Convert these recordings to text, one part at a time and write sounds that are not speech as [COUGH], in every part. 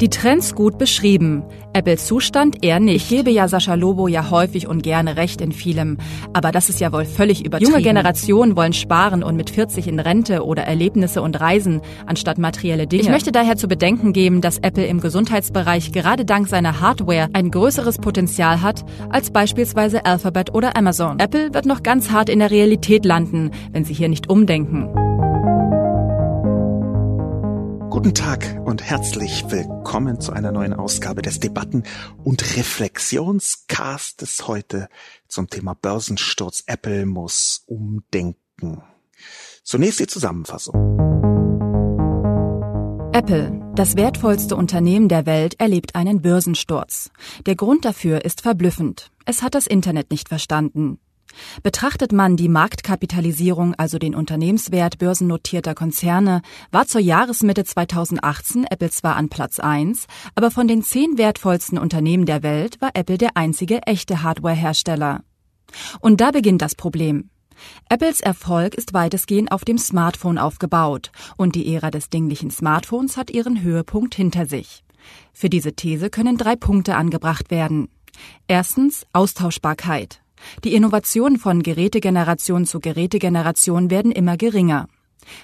Die Trends gut beschrieben. Apples Zustand eher nicht. Ich gebe ja Sascha Lobo ja häufig und gerne recht in vielem. Aber das ist ja wohl völlig übertrieben. Junge Generationen wollen sparen und mit 40 in Rente oder Erlebnisse und Reisen anstatt materielle Dinge. Ich möchte daher zu bedenken geben, dass Apple im Gesundheitsbereich gerade dank seiner Hardware ein größeres Potenzial hat als beispielsweise Alphabet oder Amazon. Apple wird noch ganz hart in der Realität landen, wenn sie hier nicht umdenken. Guten Tag und herzlich willkommen zu einer neuen Ausgabe des Debatten- und Reflexionscastes heute zum Thema Börsensturz. Apple muss umdenken. Zunächst die Zusammenfassung. Apple, das wertvollste Unternehmen der Welt, erlebt einen Börsensturz. Der Grund dafür ist verblüffend. Es hat das Internet nicht verstanden. Betrachtet man die Marktkapitalisierung, also den Unternehmenswert börsennotierter Konzerne, war zur Jahresmitte 2018 Apple zwar an Platz 1, aber von den zehn wertvollsten Unternehmen der Welt war Apple der einzige echte Hardwarehersteller. Und da beginnt das Problem. Apples Erfolg ist weitestgehend auf dem Smartphone aufgebaut und die Ära des dinglichen Smartphones hat ihren Höhepunkt hinter sich. Für diese These können drei Punkte angebracht werden. Erstens Austauschbarkeit. Die Innovationen von Gerätegeneration zu Gerätegeneration werden immer geringer.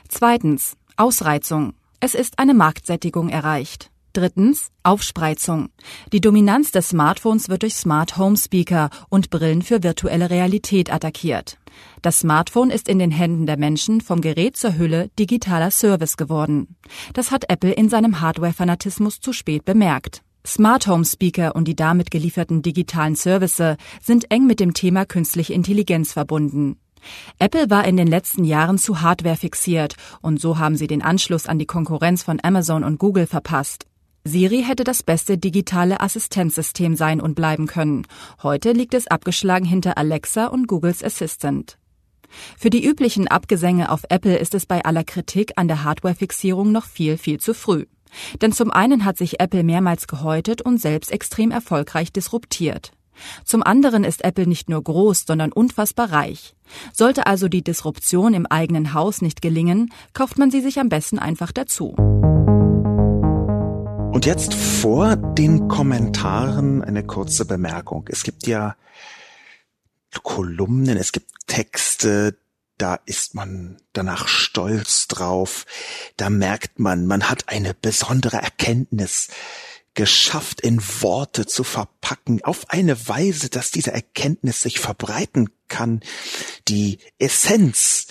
Zweitens Ausreizung. Es ist eine Marktsättigung erreicht. Drittens Aufspreizung. Die Dominanz des Smartphones wird durch Smart Home Speaker und Brillen für virtuelle Realität attackiert. Das Smartphone ist in den Händen der Menschen vom Gerät zur Hülle digitaler Service geworden. Das hat Apple in seinem Hardware-Fanatismus zu spät bemerkt. Smart Home Speaker und die damit gelieferten digitalen Services sind eng mit dem Thema künstliche Intelligenz verbunden. Apple war in den letzten Jahren zu Hardware fixiert und so haben sie den Anschluss an die Konkurrenz von Amazon und Google verpasst. Siri hätte das beste digitale Assistenzsystem sein und bleiben können. Heute liegt es abgeschlagen hinter Alexa und Googles Assistant. Für die üblichen Abgesänge auf Apple ist es bei aller Kritik an der Hardware-Fixierung noch viel, viel zu früh. Denn zum einen hat sich Apple mehrmals gehäutet und selbst extrem erfolgreich disruptiert. Zum anderen ist Apple nicht nur groß, sondern unfassbar reich. Sollte also die Disruption im eigenen Haus nicht gelingen, kauft man sie sich am besten einfach dazu. Und jetzt vor den Kommentaren eine kurze Bemerkung. Es gibt ja Kolumnen, es gibt Texte, da ist man danach stolz drauf. Da merkt man, man hat eine besondere Erkenntnis geschafft, in Worte zu verpacken, auf eine Weise, dass diese Erkenntnis sich verbreiten kann. Die Essenz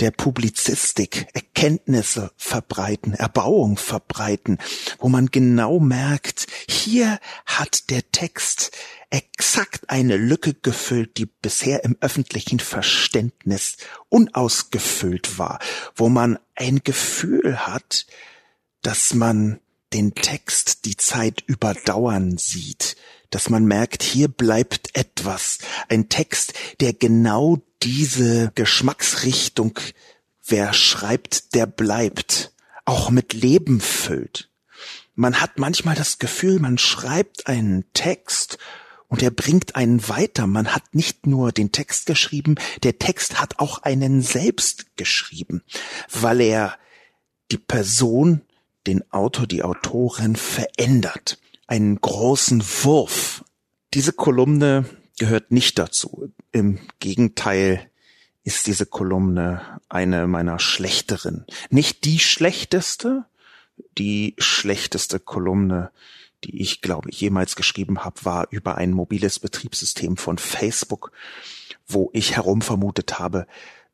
der Publizistik, Erkenntnisse verbreiten, Erbauung verbreiten, wo man genau merkt, hier hat der Text exakt eine Lücke gefüllt, die bisher im öffentlichen Verständnis unausgefüllt war, wo man ein Gefühl hat, dass man den Text die Zeit überdauern sieht, dass man merkt, hier bleibt etwas, ein Text, der genau diese Geschmacksrichtung, wer schreibt, der bleibt, auch mit Leben füllt. Man hat manchmal das Gefühl, man schreibt einen Text und er bringt einen weiter. Man hat nicht nur den Text geschrieben, der Text hat auch einen selbst geschrieben, weil er die Person, den Autor, die Autorin verändert. Einen großen Wurf. Diese Kolumne gehört nicht dazu. Im Gegenteil ist diese Kolumne eine meiner schlechteren. Nicht die schlechteste, die schlechteste Kolumne, die ich glaube ich jemals geschrieben habe, war über ein mobiles Betriebssystem von Facebook, wo ich herum vermutet habe,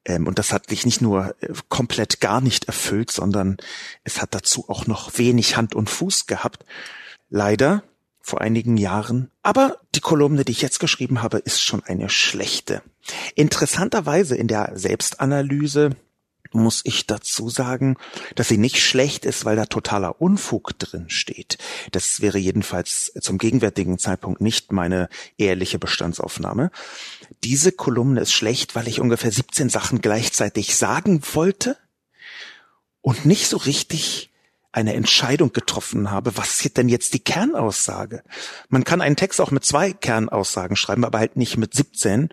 ähm, und das hat sich nicht nur äh, komplett gar nicht erfüllt, sondern es hat dazu auch noch wenig Hand und Fuß gehabt. Leider vor einigen Jahren. Aber die Kolumne, die ich jetzt geschrieben habe, ist schon eine schlechte. Interessanterweise in der Selbstanalyse muss ich dazu sagen, dass sie nicht schlecht ist, weil da totaler Unfug drin steht. Das wäre jedenfalls zum gegenwärtigen Zeitpunkt nicht meine ehrliche Bestandsaufnahme. Diese Kolumne ist schlecht, weil ich ungefähr 17 Sachen gleichzeitig sagen wollte und nicht so richtig eine Entscheidung getroffen habe, was ist denn jetzt die Kernaussage? Man kann einen Text auch mit zwei Kernaussagen schreiben, aber halt nicht mit 17.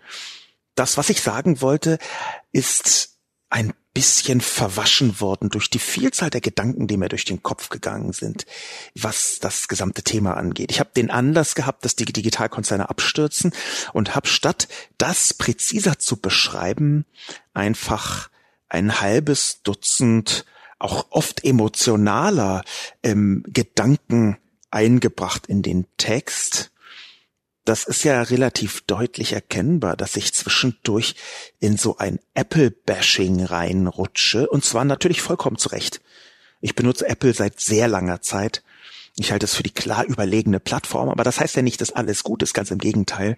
Das, was ich sagen wollte, ist ein bisschen verwaschen worden durch die Vielzahl der Gedanken, die mir durch den Kopf gegangen sind, was das gesamte Thema angeht. Ich habe den Anlass gehabt, dass die Digitalkonzerne abstürzen und habe statt das präziser zu beschreiben, einfach ein halbes Dutzend auch oft emotionaler ähm, Gedanken eingebracht in den Text. Das ist ja relativ deutlich erkennbar, dass ich zwischendurch in so ein Apple-Bashing reinrutsche, und zwar natürlich vollkommen zurecht. Ich benutze Apple seit sehr langer Zeit. Ich halte es für die klar überlegene Plattform, aber das heißt ja nicht, dass alles gut ist, ganz im Gegenteil.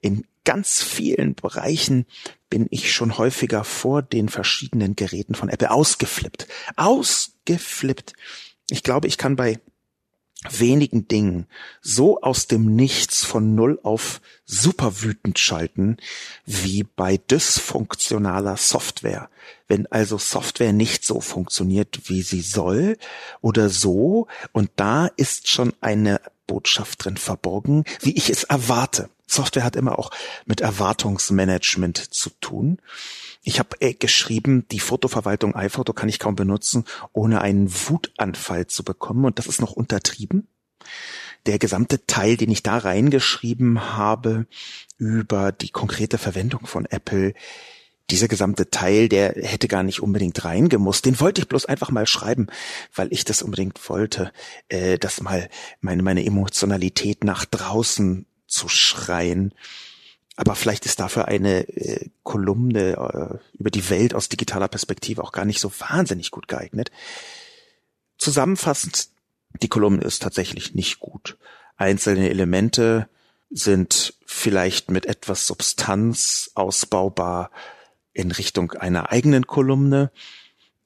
In ganz vielen Bereichen bin ich schon häufiger vor den verschiedenen Geräten von Apple ausgeflippt. Ausgeflippt. Ich glaube, ich kann bei wenigen Dingen so aus dem Nichts von null auf super wütend schalten, wie bei dysfunktionaler Software. Wenn also Software nicht so funktioniert, wie sie soll oder so, und da ist schon eine Botschaft drin verborgen, wie ich es erwarte. Software hat immer auch mit Erwartungsmanagement zu tun. Ich habe äh, geschrieben, die Fotoverwaltung iPhoto kann ich kaum benutzen, ohne einen Wutanfall zu bekommen. Und das ist noch untertrieben. Der gesamte Teil, den ich da reingeschrieben habe über die konkrete Verwendung von Apple, dieser gesamte Teil, der hätte gar nicht unbedingt reingemusst. Den wollte ich bloß einfach mal schreiben, weil ich das unbedingt wollte, äh, dass mal meine, meine Emotionalität nach draußen zu schreien. Aber vielleicht ist dafür eine äh, Kolumne äh, über die Welt aus digitaler Perspektive auch gar nicht so wahnsinnig gut geeignet. Zusammenfassend, die Kolumne ist tatsächlich nicht gut. Einzelne Elemente sind vielleicht mit etwas Substanz ausbaubar in Richtung einer eigenen Kolumne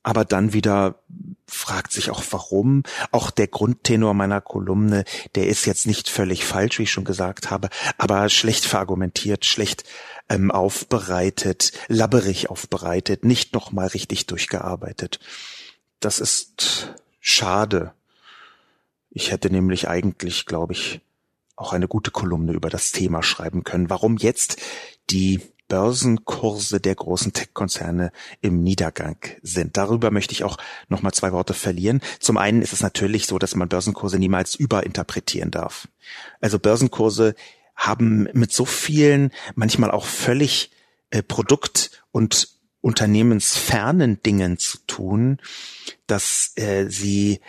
aber dann wieder fragt sich auch warum. Auch der Grundtenor meiner Kolumne, der ist jetzt nicht völlig falsch, wie ich schon gesagt habe, aber schlecht verargumentiert, schlecht ähm, aufbereitet, labberig aufbereitet, nicht nochmal richtig durchgearbeitet. Das ist schade. Ich hätte nämlich eigentlich, glaube ich, auch eine gute Kolumne über das Thema schreiben können. Warum jetzt die Börsenkurse der großen Tech-Konzerne im Niedergang sind. Darüber möchte ich auch noch mal zwei Worte verlieren. Zum einen ist es natürlich so, dass man Börsenkurse niemals überinterpretieren darf. Also Börsenkurse haben mit so vielen, manchmal auch völlig äh, Produkt- und unternehmensfernen Dingen zu tun, dass äh, sie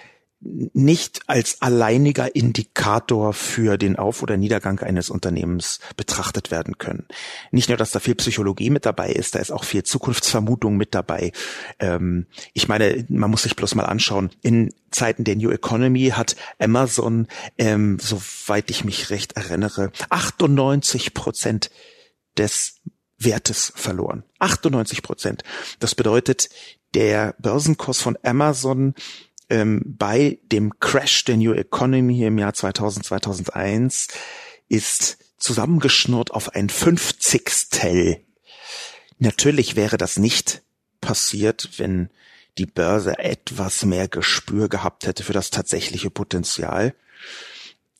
nicht als alleiniger Indikator für den Auf- oder Niedergang eines Unternehmens betrachtet werden können. Nicht nur, dass da viel Psychologie mit dabei ist, da ist auch viel Zukunftsvermutung mit dabei. Ähm, ich meine, man muss sich bloß mal anschauen, in Zeiten der New Economy hat Amazon, ähm, soweit ich mich recht erinnere, 98 Prozent des Wertes verloren. 98 Prozent. Das bedeutet, der Börsenkurs von Amazon ähm, bei dem Crash der New Economy im Jahr 2000, 2001 ist zusammengeschnurrt auf ein Fünfzigstel. Natürlich wäre das nicht passiert, wenn die Börse etwas mehr Gespür gehabt hätte für das tatsächliche Potenzial.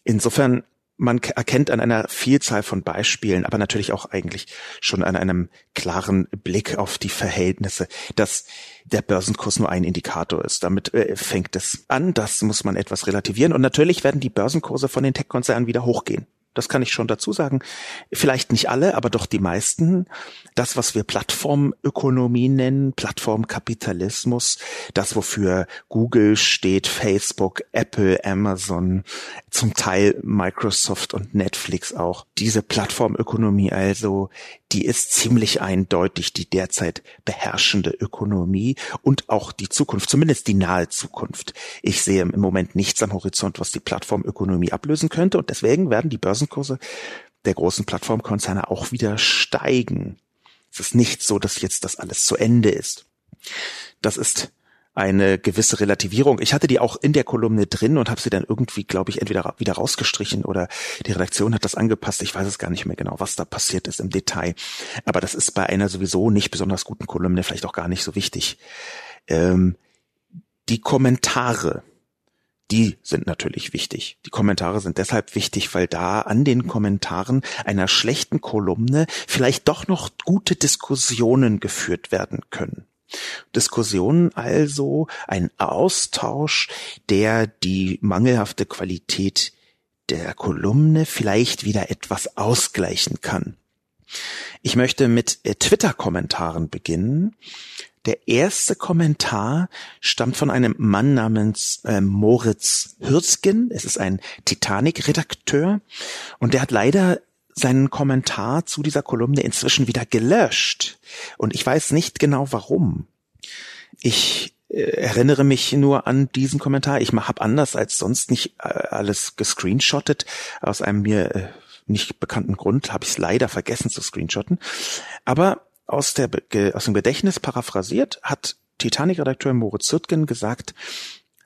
Insofern man erkennt an einer Vielzahl von Beispielen, aber natürlich auch eigentlich schon an einem klaren Blick auf die Verhältnisse, dass der Börsenkurs nur ein Indikator ist. Damit äh, fängt es an, das muss man etwas relativieren. Und natürlich werden die Börsenkurse von den Tech-Konzernen wieder hochgehen. Das kann ich schon dazu sagen. Vielleicht nicht alle, aber doch die meisten. Das, was wir Plattformökonomie nennen, Plattformkapitalismus, das, wofür Google steht, Facebook, Apple, Amazon, zum Teil Microsoft und Netflix auch. Diese Plattformökonomie also, die ist ziemlich eindeutig die derzeit beherrschende Ökonomie und auch die Zukunft, zumindest die nahe Zukunft. Ich sehe im Moment nichts am Horizont, was die Plattformökonomie ablösen könnte und deswegen werden die Börsenkurse der großen Plattformkonzerne auch wieder steigen. Es ist nicht so, dass jetzt das alles zu Ende ist. Das ist eine gewisse Relativierung. Ich hatte die auch in der Kolumne drin und habe sie dann irgendwie, glaube ich, entweder wieder rausgestrichen oder die Redaktion hat das angepasst. Ich weiß es gar nicht mehr genau, was da passiert ist im Detail. Aber das ist bei einer sowieso nicht besonders guten Kolumne vielleicht auch gar nicht so wichtig. Ähm, Die Kommentare, die sind natürlich wichtig. Die Kommentare sind deshalb wichtig, weil da an den Kommentaren einer schlechten Kolumne vielleicht doch noch gute Diskussionen geführt werden können. Diskussionen also ein Austausch, der die mangelhafte Qualität der Kolumne vielleicht wieder etwas ausgleichen kann. Ich möchte mit äh, Twitter-Kommentaren beginnen. Der erste Kommentar stammt von einem Mann namens äh, Moritz Hürzgen. Es ist ein Titanic-Redakteur und der hat leider seinen Kommentar zu dieser Kolumne inzwischen wieder gelöscht. Und ich weiß nicht genau warum. Ich äh, erinnere mich nur an diesen Kommentar. Ich habe anders als sonst nicht äh, alles gescreenshottet. Aus einem mir äh, nicht bekannten Grund habe ich es leider vergessen zu screenshotten. Aber aus, der, aus dem Gedächtnis paraphrasiert hat Titanic-Redakteur Moritz Zürtgen gesagt,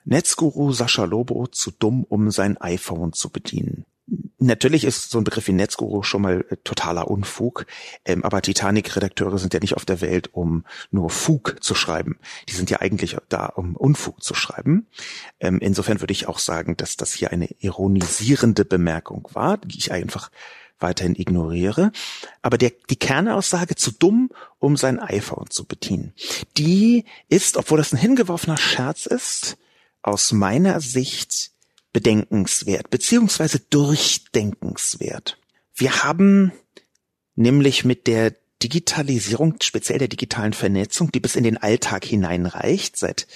Netzguru Sascha Lobo zu dumm, um sein iPhone zu bedienen. Natürlich ist so ein Begriff wie Netzguru schon mal äh, totaler Unfug, ähm, aber Titanic-Redakteure sind ja nicht auf der Welt, um nur Fug zu schreiben. Die sind ja eigentlich da, um Unfug zu schreiben. Ähm, insofern würde ich auch sagen, dass das hier eine ironisierende Bemerkung war, die ich einfach weiterhin ignoriere. Aber der, die Kernaussage zu dumm, um sein iPhone zu bedienen, die ist, obwohl das ein hingeworfener Scherz ist, aus meiner Sicht bedenkenswert, beziehungsweise durchdenkenswert. Wir haben nämlich mit der Digitalisierung, speziell der digitalen Vernetzung, die bis in den Alltag hineinreicht, seit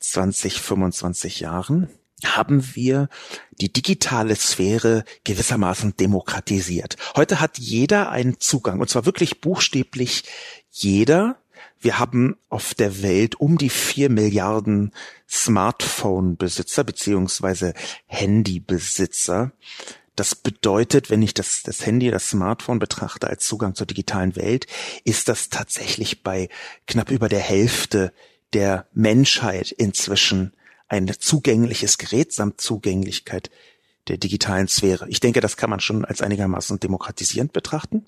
20, 25 Jahren, haben wir die digitale Sphäre gewissermaßen demokratisiert. Heute hat jeder einen Zugang, und zwar wirklich buchstäblich jeder. Wir haben auf der Welt um die vier Milliarden Smartphone-Besitzer beziehungsweise Handy-Besitzer. Das bedeutet, wenn ich das, das Handy, das Smartphone betrachte als Zugang zur digitalen Welt, ist das tatsächlich bei knapp über der Hälfte der Menschheit inzwischen ein zugängliches Gerät samt Zugänglichkeit der digitalen Sphäre. Ich denke, das kann man schon als einigermaßen demokratisierend betrachten.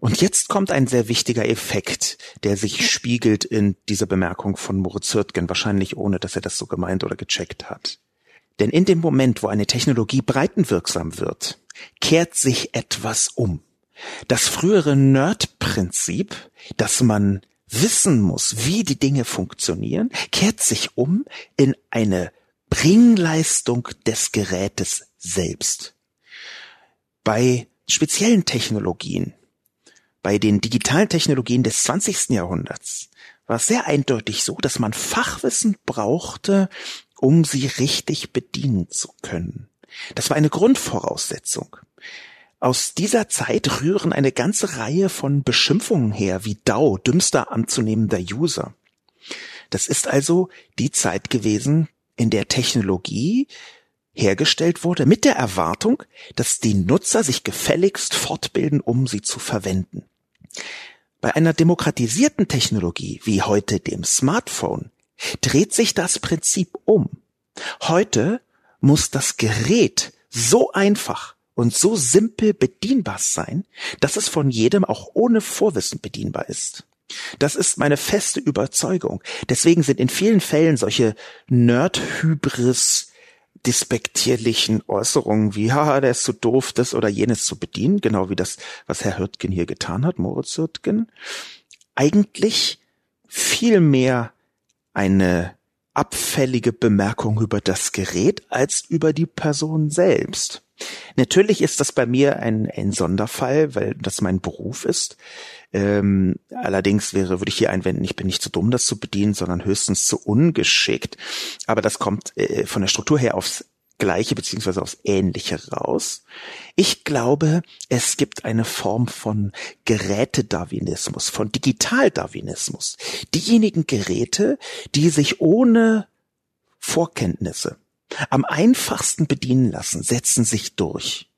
Und jetzt kommt ein sehr wichtiger Effekt, der sich spiegelt in dieser Bemerkung von Moritz Hürtgen, wahrscheinlich ohne, dass er das so gemeint oder gecheckt hat. Denn in dem Moment, wo eine Technologie breitenwirksam wird, kehrt sich etwas um. Das frühere Nerd-Prinzip, dass man wissen muss, wie die Dinge funktionieren, kehrt sich um in eine Bringleistung des Gerätes selbst. Bei speziellen Technologien, bei den digitalen Technologien des 20. Jahrhunderts, war es sehr eindeutig so, dass man Fachwissen brauchte, um sie richtig bedienen zu können. Das war eine Grundvoraussetzung. Aus dieser Zeit rühren eine ganze Reihe von Beschimpfungen her, wie DAO, dümmster anzunehmender User. Das ist also die Zeit gewesen, in der Technologie hergestellt wurde, mit der Erwartung, dass die Nutzer sich gefälligst fortbilden, um sie zu verwenden. Bei einer demokratisierten Technologie wie heute dem Smartphone dreht sich das Prinzip um. Heute muss das Gerät so einfach und so simpel bedienbar sein, dass es von jedem auch ohne Vorwissen bedienbar ist. Das ist meine feste Überzeugung. Deswegen sind in vielen Fällen solche Nerd-Hybris despektierlichen Äußerungen wie, haha, der ist zu so doof, das oder jenes zu bedienen, genau wie das, was Herr Hürtgen hier getan hat, Moritz Hürtgen, eigentlich viel mehr eine abfällige Bemerkung über das Gerät als über die Person selbst. Natürlich ist das bei mir ein, ein Sonderfall, weil das mein Beruf ist. Ähm, allerdings wäre, würde ich hier einwenden, ich bin nicht zu dumm, das zu bedienen, sondern höchstens zu ungeschickt. Aber das kommt äh, von der Struktur her aufs Gleiche beziehungsweise aufs Ähnliche raus. Ich glaube, es gibt eine Form von Gerätedarwinismus, von Digitaldarwinismus. Diejenigen Geräte, die sich ohne Vorkenntnisse am einfachsten bedienen lassen, setzen sich durch.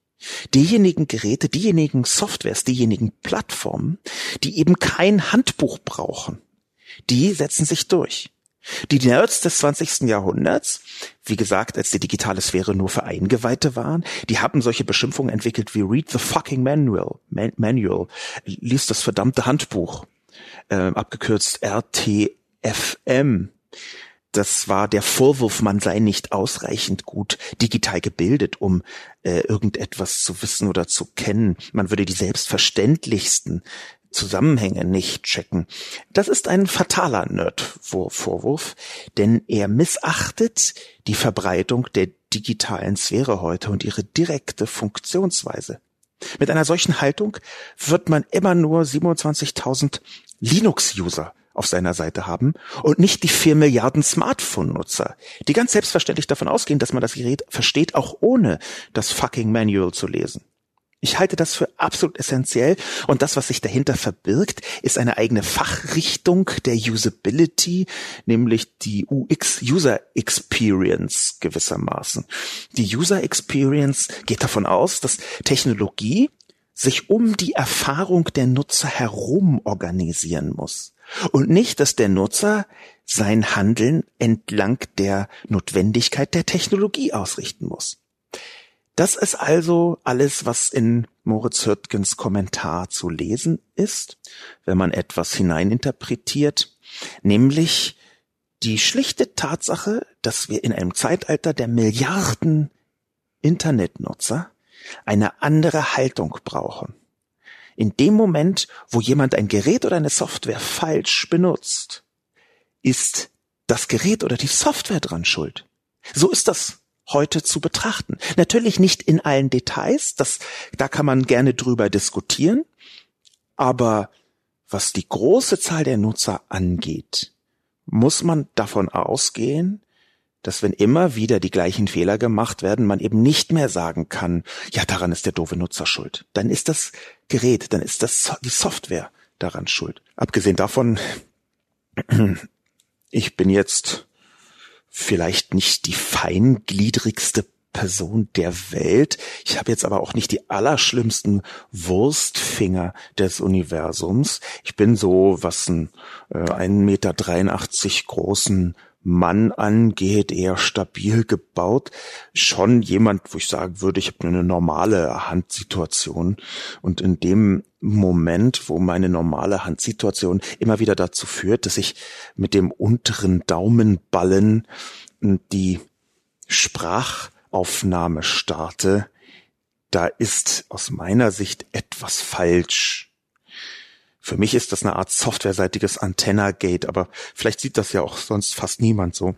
Diejenigen Geräte, diejenigen Softwares, diejenigen Plattformen, die eben kein Handbuch brauchen, die setzen sich durch. Die Nerds des 20. Jahrhunderts, wie gesagt, als die digitale Sphäre nur für Eingeweihte waren, die haben solche Beschimpfungen entwickelt wie Read the fucking Manual, Man Manual, liest das verdammte Handbuch, äh, abgekürzt RTFM. Das war der Vorwurf, man sei nicht ausreichend gut digital gebildet, um äh, irgendetwas zu wissen oder zu kennen. Man würde die selbstverständlichsten Zusammenhänge nicht checken. Das ist ein fataler Nerd-Vorwurf, denn er missachtet die Verbreitung der digitalen Sphäre heute und ihre direkte Funktionsweise. Mit einer solchen Haltung wird man immer nur 27.000 Linux-User auf seiner Seite haben und nicht die vier Milliarden Smartphone-Nutzer, die ganz selbstverständlich davon ausgehen, dass man das Gerät versteht, auch ohne das fucking Manual zu lesen. Ich halte das für absolut essentiell und das, was sich dahinter verbirgt, ist eine eigene Fachrichtung der Usability, nämlich die UX User Experience gewissermaßen. Die User Experience geht davon aus, dass Technologie sich um die Erfahrung der Nutzer herum organisieren muss und nicht, dass der Nutzer sein Handeln entlang der Notwendigkeit der Technologie ausrichten muss. Das ist also alles, was in Moritz Hürtgens Kommentar zu lesen ist, wenn man etwas hineininterpretiert, nämlich die schlichte Tatsache, dass wir in einem Zeitalter der Milliarden Internetnutzer eine andere Haltung brauchen. In dem Moment, wo jemand ein Gerät oder eine Software falsch benutzt, ist das Gerät oder die Software dran schuld. So ist das heute zu betrachten. Natürlich nicht in allen Details, das, da kann man gerne drüber diskutieren, aber was die große Zahl der Nutzer angeht, muss man davon ausgehen, dass wenn immer wieder die gleichen Fehler gemacht werden, man eben nicht mehr sagen kann, ja, daran ist der doofe Nutzer schuld. Dann ist das Gerät, dann ist das die Software daran schuld. Abgesehen davon, [CLEARS THROAT] ich bin jetzt vielleicht nicht die feingliedrigste Person der Welt. Ich habe jetzt aber auch nicht die allerschlimmsten Wurstfinger des Universums. Ich bin so, was ein äh, 1,83 Meter großen Mann angeht, eher stabil gebaut. Schon jemand, wo ich sagen würde, ich habe eine normale Handsituation. Und in dem Moment, wo meine normale Handsituation immer wieder dazu führt, dass ich mit dem unteren Daumenballen die Sprachaufnahme starte, da ist aus meiner Sicht etwas falsch. Für mich ist das eine Art softwareseitiges Antenna-Gate, aber vielleicht sieht das ja auch sonst fast niemand so.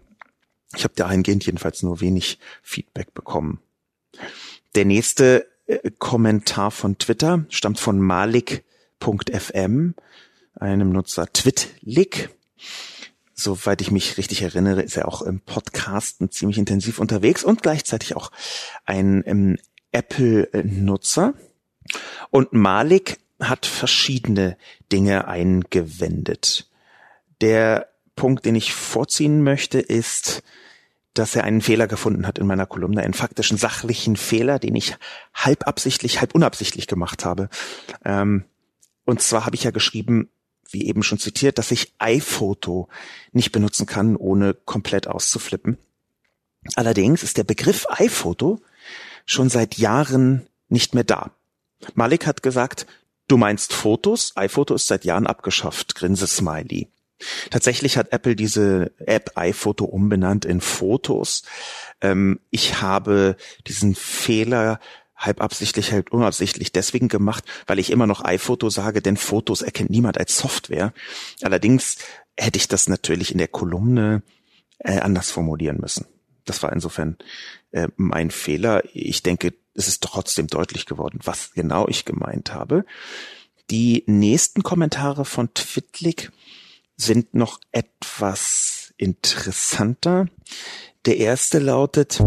Ich habe dahingehend jedenfalls nur wenig Feedback bekommen. Der nächste äh, Kommentar von Twitter stammt von Malik.fm, einem Nutzer Twitlik. Soweit ich mich richtig erinnere, ist er auch im Podcasten ziemlich intensiv unterwegs und gleichzeitig auch ein ähm, Apple-Nutzer. Und Malik hat verschiedene Dinge eingewendet. Der Punkt, den ich vorziehen möchte, ist, dass er einen Fehler gefunden hat in meiner Kolumne, einen faktischen sachlichen Fehler, den ich halb absichtlich, halb unabsichtlich gemacht habe. Ähm, und zwar habe ich ja geschrieben, wie eben schon zitiert, dass ich iPhoto nicht benutzen kann, ohne komplett auszuflippen. Allerdings ist der Begriff iPhoto schon seit Jahren nicht mehr da. Malik hat gesagt, Du meinst Fotos? iPhoto ist seit Jahren abgeschafft. Grinse Smiley. Tatsächlich hat Apple diese App iPhoto umbenannt in Fotos. Ähm, ich habe diesen Fehler halb absichtlich, halb unabsichtlich deswegen gemacht, weil ich immer noch iPhoto sage, denn Fotos erkennt niemand als Software. Allerdings hätte ich das natürlich in der Kolumne äh, anders formulieren müssen. Das war insofern äh, mein Fehler. Ich denke, es ist trotzdem deutlich geworden, was genau ich gemeint habe. Die nächsten Kommentare von Twitlik sind noch etwas interessanter. Der erste lautet,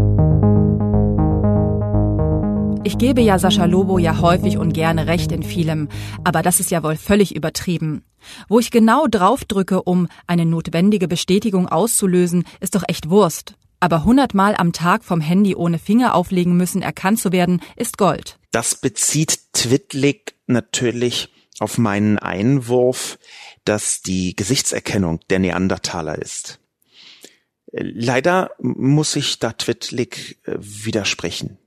ich gebe ja Sascha Lobo ja häufig und gerne recht in vielem, aber das ist ja wohl völlig übertrieben. Wo ich genau draufdrücke, um eine notwendige Bestätigung auszulösen, ist doch echt Wurst. Aber hundertmal am Tag vom Handy ohne Finger auflegen müssen, erkannt zu werden, ist Gold. Das bezieht Twitlik natürlich auf meinen Einwurf, dass die Gesichtserkennung der Neandertaler ist. Leider muss ich da Twitlik äh, widersprechen.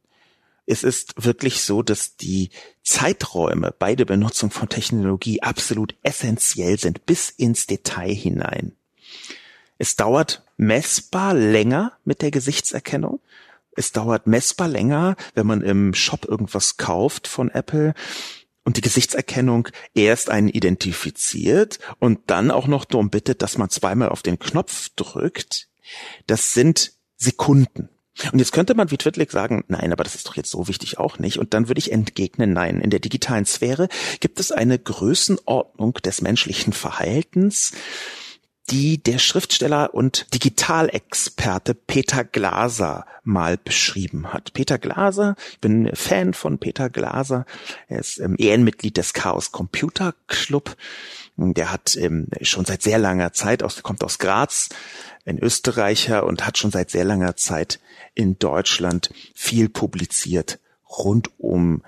Es ist wirklich so, dass die Zeiträume bei der Benutzung von Technologie absolut essentiell sind, bis ins Detail hinein. Es dauert messbar länger mit der Gesichtserkennung. Es dauert messbar länger, wenn man im Shop irgendwas kauft von Apple und die Gesichtserkennung erst einen identifiziert und dann auch noch darum bittet, dass man zweimal auf den Knopf drückt. Das sind Sekunden. Und jetzt könnte man wie Twitlik sagen, nein, aber das ist doch jetzt so wichtig auch nicht. Und dann würde ich entgegnen, nein, in der digitalen Sphäre gibt es eine Größenordnung des menschlichen Verhaltens, die der Schriftsteller und Digitalexperte Peter Glaser mal beschrieben hat. Peter Glaser, ich bin Fan von Peter Glaser, er ist ähm, Ehrenmitglied des Chaos Computer Club. Der hat ähm, schon seit sehr langer Zeit aus, kommt aus Graz, ein Österreicher und hat schon seit sehr langer Zeit in Deutschland viel publiziert rund um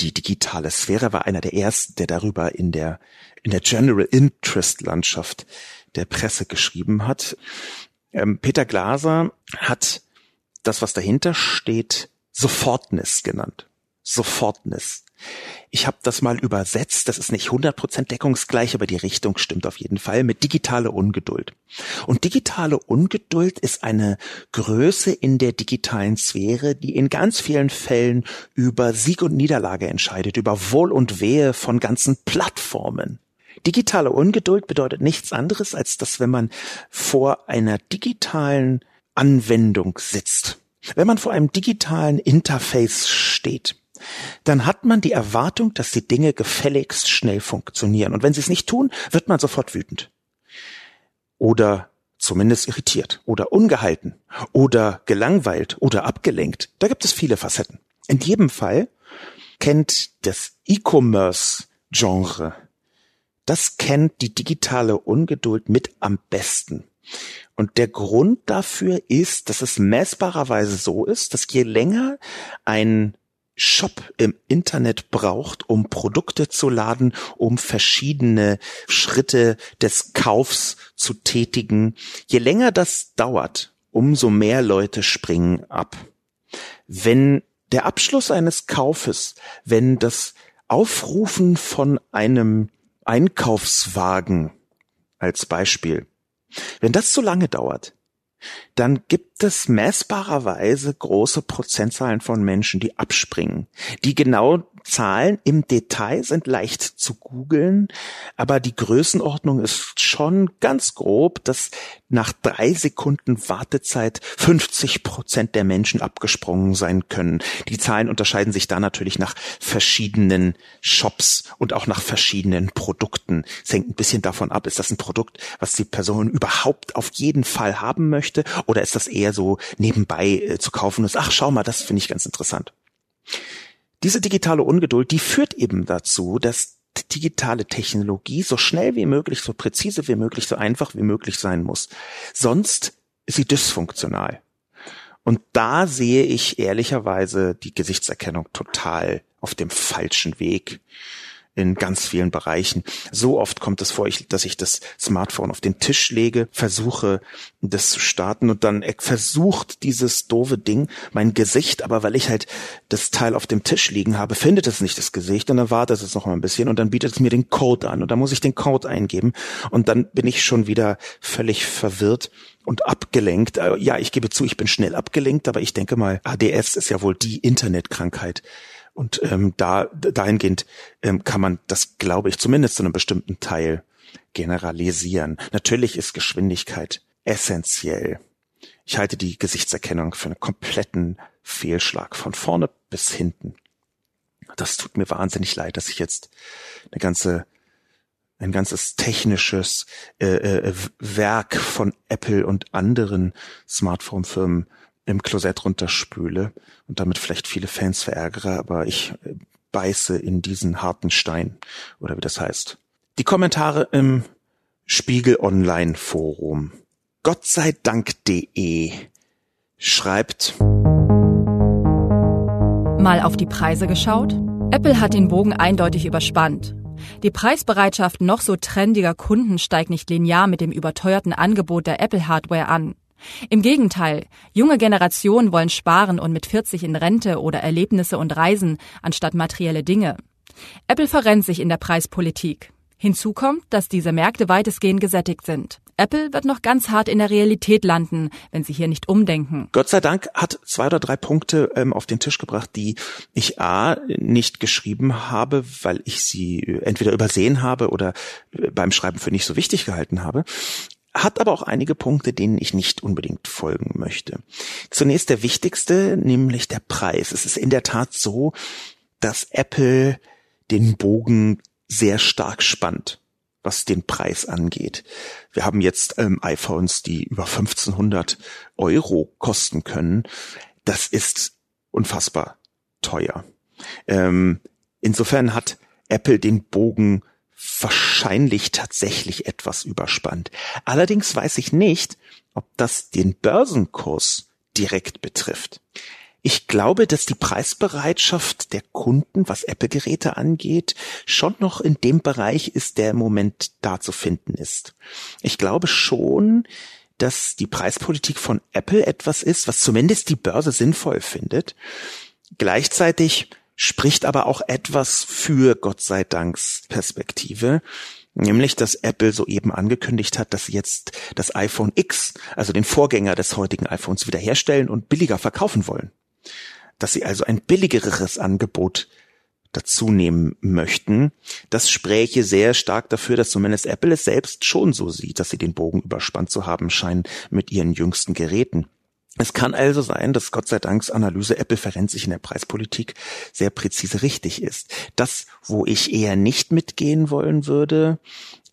die digitale Sphäre, war einer der ersten, der darüber in der, in der General Interest Landschaft der Presse geschrieben hat. Ähm, Peter Glaser hat das, was dahinter steht, Sofortness genannt. Sofortness. Ich habe das mal übersetzt, das ist nicht 100% deckungsgleich, aber die Richtung stimmt auf jeden Fall, mit digitale Ungeduld. Und digitale Ungeduld ist eine Größe in der digitalen Sphäre, die in ganz vielen Fällen über Sieg und Niederlage entscheidet, über Wohl und Wehe von ganzen Plattformen. Digitale Ungeduld bedeutet nichts anderes, als dass wenn man vor einer digitalen Anwendung sitzt, wenn man vor einem digitalen Interface steht, dann hat man die Erwartung, dass die Dinge gefälligst schnell funktionieren. Und wenn sie es nicht tun, wird man sofort wütend. Oder zumindest irritiert oder ungehalten oder gelangweilt oder abgelenkt. Da gibt es viele Facetten. In jedem Fall kennt das E-Commerce-Genre das kennt die digitale Ungeduld mit am besten. Und der Grund dafür ist, dass es messbarerweise so ist, dass je länger ein Shop im Internet braucht, um Produkte zu laden, um verschiedene Schritte des Kaufs zu tätigen, je länger das dauert, umso mehr Leute springen ab. Wenn der Abschluss eines Kaufes, wenn das Aufrufen von einem Einkaufswagen als Beispiel. Wenn das zu lange dauert, dann gibt es messbarerweise große Prozentzahlen von Menschen, die abspringen, die genau Zahlen im Detail sind leicht zu googeln, aber die Größenordnung ist schon ganz grob, dass nach drei Sekunden Wartezeit 50 Prozent der Menschen abgesprungen sein können. Die Zahlen unterscheiden sich da natürlich nach verschiedenen Shops und auch nach verschiedenen Produkten. Es hängt ein bisschen davon ab, ist das ein Produkt, was die Person überhaupt auf jeden Fall haben möchte oder ist das eher so nebenbei äh, zu kaufen ist, ach schau mal, das finde ich ganz interessant. Diese digitale Ungeduld, die führt eben dazu, dass digitale Technologie so schnell wie möglich, so präzise wie möglich, so einfach wie möglich sein muss. Sonst ist sie dysfunktional. Und da sehe ich ehrlicherweise die Gesichtserkennung total auf dem falschen Weg in ganz vielen Bereichen. So oft kommt es vor, dass ich das Smartphone auf den Tisch lege, versuche das zu starten und dann versucht dieses doofe Ding mein Gesicht, aber weil ich halt das Teil auf dem Tisch liegen habe, findet es nicht das Gesicht und dann wartet es noch mal ein bisschen und dann bietet es mir den Code an und dann muss ich den Code eingeben und dann bin ich schon wieder völlig verwirrt und abgelenkt. Äh, ja, ich gebe zu, ich bin schnell abgelenkt, aber ich denke mal, ADS ist ja wohl die Internetkrankheit und ähm, da dahingehend ähm, kann man das, glaube ich, zumindest zu einem bestimmten Teil generalisieren. Natürlich ist Geschwindigkeit essentiell. Ich halte die Gesichtserkennung für einen kompletten Fehlschlag von vorne bis hinten. Das tut mir wahnsinnig leid, dass ich jetzt eine ganze ein ganzes technisches äh, äh, Werk von Apple und anderen Smartphone-Firmen im Klosett runterspüle und damit vielleicht viele Fans verärgere, aber ich äh, beiße in diesen harten Stein oder wie das heißt. Die Kommentare im Spiegel Online Forum. Gott sei Dank.de schreibt Mal auf die Preise geschaut? Apple hat den Bogen eindeutig überspannt. Die Preisbereitschaft noch so trendiger Kunden steigt nicht linear mit dem überteuerten Angebot der Apple-Hardware an. Im Gegenteil, junge Generationen wollen sparen und mit 40 in Rente oder Erlebnisse und Reisen anstatt materielle Dinge. Apple verrennt sich in der Preispolitik. Hinzu kommt, dass diese Märkte weitestgehend gesättigt sind. Apple wird noch ganz hart in der Realität landen, wenn sie hier nicht umdenken. Gott sei Dank hat zwei oder drei Punkte ähm, auf den Tisch gebracht, die ich A nicht geschrieben habe, weil ich sie entweder übersehen habe oder äh, beim Schreiben für nicht so wichtig gehalten habe hat aber auch einige Punkte, denen ich nicht unbedingt folgen möchte. Zunächst der wichtigste, nämlich der Preis. Es ist in der Tat so, dass Apple den Bogen sehr stark spannt was den Preis angeht. Wir haben jetzt ähm, iPhones, die über 1500 Euro kosten können. Das ist unfassbar teuer. Ähm, insofern hat Apple den Bogen wahrscheinlich tatsächlich etwas überspannt. Allerdings weiß ich nicht, ob das den Börsenkurs direkt betrifft. Ich glaube, dass die Preisbereitschaft der Kunden, was Apple-Geräte angeht, schon noch in dem Bereich ist, der im Moment da zu finden ist. Ich glaube schon, dass die Preispolitik von Apple etwas ist, was zumindest die Börse sinnvoll findet. Gleichzeitig spricht aber auch etwas für Gott sei Danks Perspektive, nämlich dass Apple soeben angekündigt hat, dass sie jetzt das iPhone X, also den Vorgänger des heutigen iPhones, wiederherstellen und billiger verkaufen wollen dass sie also ein billigeres Angebot dazu nehmen möchten. Das spräche sehr stark dafür, dass zumindest Apple es selbst schon so sieht, dass sie den Bogen überspannt zu haben scheinen mit ihren jüngsten Geräten. Es kann also sein, dass Gott sei Danks Analyse Apple verrennt sich in der Preispolitik sehr präzise richtig ist. Das, wo ich eher nicht mitgehen wollen würde,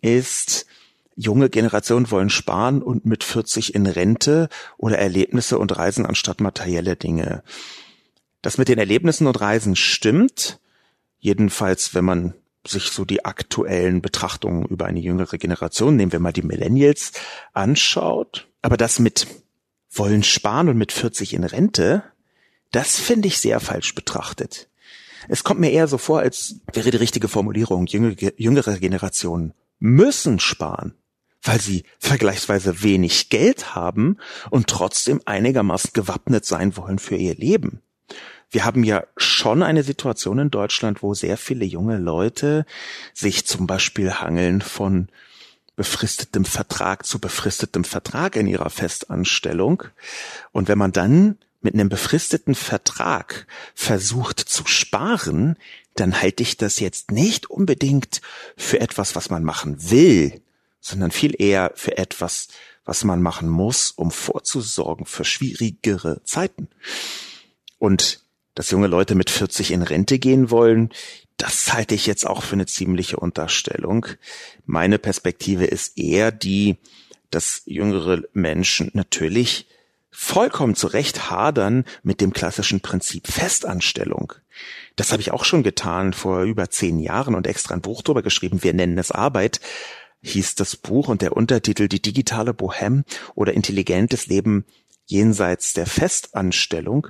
ist, junge Generationen wollen sparen und mit 40 in Rente oder Erlebnisse und Reisen anstatt materielle Dinge. Das mit den Erlebnissen und Reisen stimmt. Jedenfalls, wenn man sich so die aktuellen Betrachtungen über eine jüngere Generation, nehmen wir mal die Millennials, anschaut. Aber das mit wollen sparen und mit 40 in Rente, das finde ich sehr falsch betrachtet. Es kommt mir eher so vor, als wäre die richtige Formulierung, jüngere, jüngere Generationen müssen sparen, weil sie vergleichsweise wenig Geld haben und trotzdem einigermaßen gewappnet sein wollen für ihr Leben wir haben ja schon eine Situation in Deutschland, wo sehr viele junge Leute sich zum Beispiel hangeln von befristetem Vertrag zu befristetem Vertrag in ihrer Festanstellung. Und wenn man dann mit einem befristeten Vertrag versucht zu sparen, dann halte ich das jetzt nicht unbedingt für etwas, was man machen will, sondern viel eher für etwas, was man machen muss, um vorzusorgen für schwierigere Zeiten. Und dass junge Leute mit 40 in Rente gehen wollen, das halte ich jetzt auch für eine ziemliche Unterstellung. Meine Perspektive ist eher die, dass jüngere Menschen natürlich vollkommen zu Recht hadern mit dem klassischen Prinzip Festanstellung. Das habe ich auch schon getan vor über zehn Jahren und extra ein Buch drüber geschrieben. Wir nennen es Arbeit, hieß das Buch und der Untertitel Die digitale Bohem oder intelligentes Leben jenseits der Festanstellung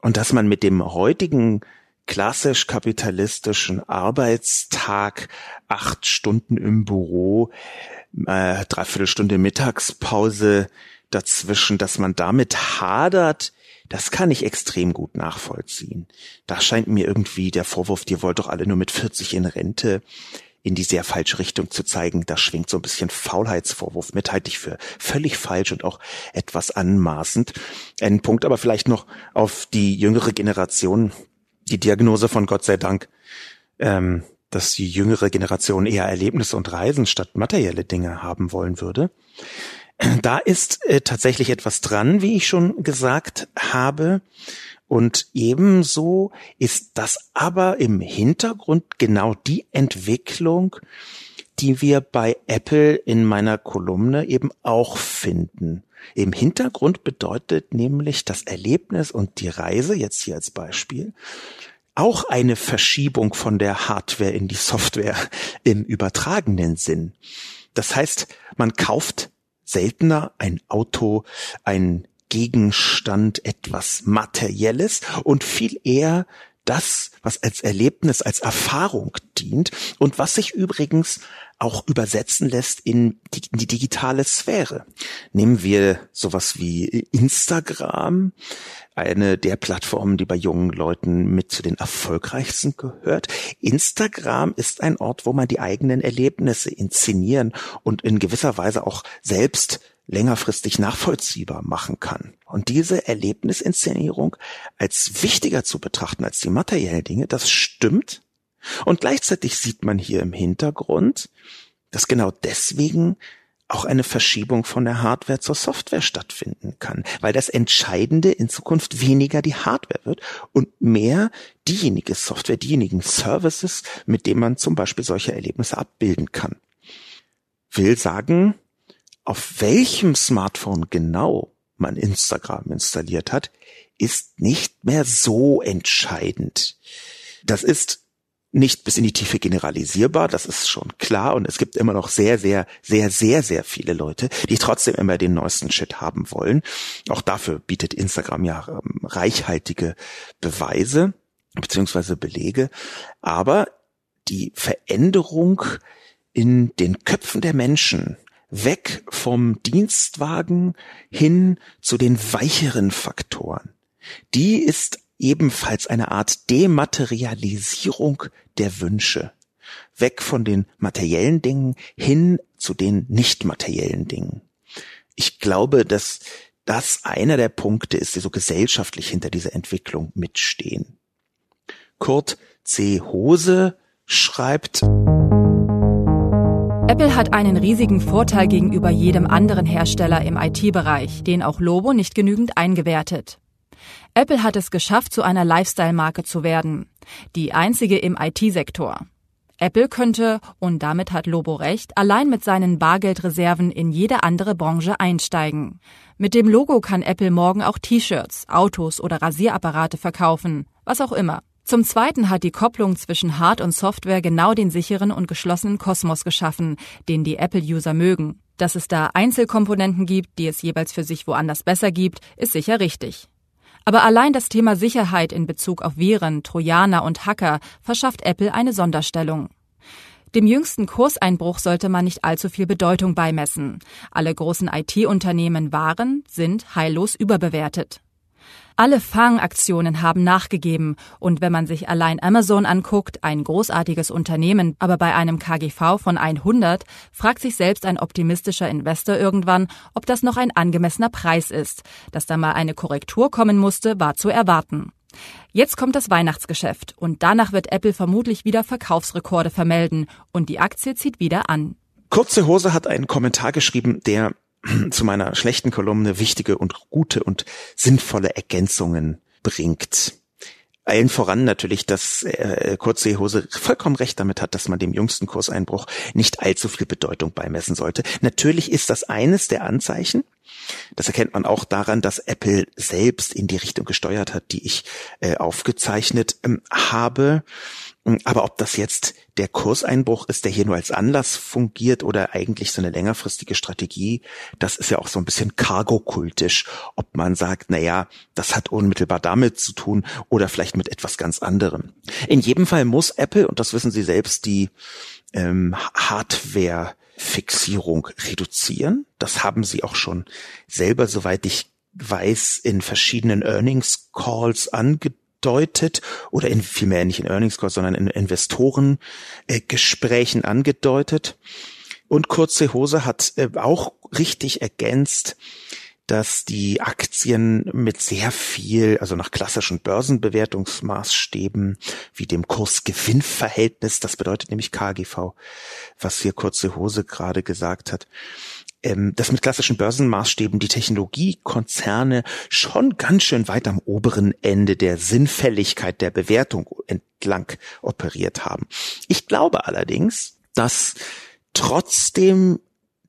und dass man mit dem heutigen klassisch kapitalistischen Arbeitstag acht Stunden im Büro, äh, dreiviertel Stunde Mittagspause dazwischen, dass man damit hadert, das kann ich extrem gut nachvollziehen. Da scheint mir irgendwie der Vorwurf, ihr wollt doch alle nur mit 40 in Rente in die sehr falsche Richtung zu zeigen. Da schwingt so ein bisschen Faulheitsvorwurf mit, halte ich für völlig falsch und auch etwas anmaßend. Ein Punkt aber vielleicht noch auf die jüngere Generation. Die Diagnose von Gott sei Dank, ähm, dass die jüngere Generation eher Erlebnisse und Reisen statt materielle Dinge haben wollen würde. Da ist äh, tatsächlich etwas dran, wie ich schon gesagt habe. Und ebenso ist das aber im Hintergrund genau die Entwicklung, die wir bei Apple in meiner Kolumne eben auch finden. Im Hintergrund bedeutet nämlich das Erlebnis und die Reise, jetzt hier als Beispiel, auch eine Verschiebung von der Hardware in die Software [LAUGHS] im übertragenen Sinn. Das heißt, man kauft seltener ein Auto, ein Gegenstand etwas Materielles und viel eher das, was als Erlebnis, als Erfahrung dient und was sich übrigens auch übersetzen lässt in die, in die digitale Sphäre. Nehmen wir sowas wie Instagram, eine der Plattformen, die bei jungen Leuten mit zu den erfolgreichsten gehört. Instagram ist ein Ort, wo man die eigenen Erlebnisse inszenieren und in gewisser Weise auch selbst längerfristig nachvollziehbar machen kann. Und diese Erlebnisinszenierung als wichtiger zu betrachten als die materiellen Dinge, das stimmt. Und gleichzeitig sieht man hier im Hintergrund, dass genau deswegen auch eine Verschiebung von der Hardware zur Software stattfinden kann, weil das Entscheidende in Zukunft weniger die Hardware wird und mehr diejenige Software, diejenigen Services, mit denen man zum Beispiel solche Erlebnisse abbilden kann. Will sagen, auf welchem Smartphone genau man Instagram installiert hat, ist nicht mehr so entscheidend. Das ist nicht bis in die Tiefe generalisierbar, das ist schon klar. Und es gibt immer noch sehr, sehr, sehr, sehr, sehr viele Leute, die trotzdem immer den neuesten Shit haben wollen. Auch dafür bietet Instagram ja ähm, reichhaltige Beweise beziehungsweise Belege. Aber die Veränderung in den Köpfen der Menschen weg vom Dienstwagen hin zu den weicheren Faktoren. Die ist ebenfalls eine Art Dematerialisierung der Wünsche. Weg von den materiellen Dingen hin zu den nicht materiellen Dingen. Ich glaube, dass das einer der Punkte ist, die so gesellschaftlich hinter dieser Entwicklung mitstehen. Kurt C. Hose schreibt, Apple hat einen riesigen Vorteil gegenüber jedem anderen Hersteller im IT-Bereich, den auch Lobo nicht genügend eingewertet. Apple hat es geschafft, zu einer Lifestyle-Marke zu werden, die einzige im IT-Sektor. Apple könnte, und damit hat Lobo recht, allein mit seinen Bargeldreserven in jede andere Branche einsteigen. Mit dem Logo kann Apple morgen auch T-Shirts, Autos oder Rasierapparate verkaufen, was auch immer. Zum Zweiten hat die Kopplung zwischen Hard- und Software genau den sicheren und geschlossenen Kosmos geschaffen, den die Apple-User mögen. Dass es da Einzelkomponenten gibt, die es jeweils für sich woanders besser gibt, ist sicher richtig. Aber allein das Thema Sicherheit in Bezug auf Viren, Trojaner und Hacker verschafft Apple eine Sonderstellung. Dem jüngsten Kurseinbruch sollte man nicht allzu viel Bedeutung beimessen. Alle großen IT-Unternehmen waren, sind heillos überbewertet. Alle Fangaktionen haben nachgegeben und wenn man sich allein Amazon anguckt, ein großartiges Unternehmen, aber bei einem KGV von 100, fragt sich selbst ein optimistischer Investor irgendwann, ob das noch ein angemessener Preis ist. Dass da mal eine Korrektur kommen musste, war zu erwarten. Jetzt kommt das Weihnachtsgeschäft und danach wird Apple vermutlich wieder Verkaufsrekorde vermelden und die Aktie zieht wieder an. Kurze Hose hat einen Kommentar geschrieben, der [CLEARS THROAT] zu meiner schlechten Kolumne wichtige und gute und sinnvolle Ergänzungen bringt. Allen voran natürlich, dass äh, Kurze Hose vollkommen recht damit hat, dass man dem jüngsten Kurseinbruch nicht allzu viel Bedeutung beimessen sollte. Natürlich ist das eines der Anzeichen. Das erkennt man auch daran, dass Apple selbst in die Richtung gesteuert hat, die ich äh, aufgezeichnet ähm, habe. Aber ob das jetzt der Kurseinbruch ist, der hier nur als Anlass fungiert oder eigentlich so eine längerfristige Strategie, das ist ja auch so ein bisschen cargo-kultisch, ob man sagt, na ja, das hat unmittelbar damit zu tun oder vielleicht mit etwas ganz anderem. In jedem Fall muss Apple, und das wissen Sie selbst, die ähm, Hardware-Fixierung reduzieren. Das haben Sie auch schon selber, soweit ich weiß, in verschiedenen Earnings Calls angedeutet angedeutet oder in vielmehr nicht in Earnings Calls, sondern in Investorengesprächen äh, angedeutet. Und Kurze Hose hat äh, auch richtig ergänzt, dass die Aktien mit sehr viel, also nach klassischen Börsenbewertungsmaßstäben wie dem Kurs-Gewinn-Verhältnis, das bedeutet nämlich KGV, was hier kurze Hose gerade gesagt hat, ähm, dass mit klassischen Börsenmaßstäben die Technologiekonzerne schon ganz schön weit am oberen Ende der Sinnfälligkeit der Bewertung entlang operiert haben. Ich glaube allerdings, dass trotzdem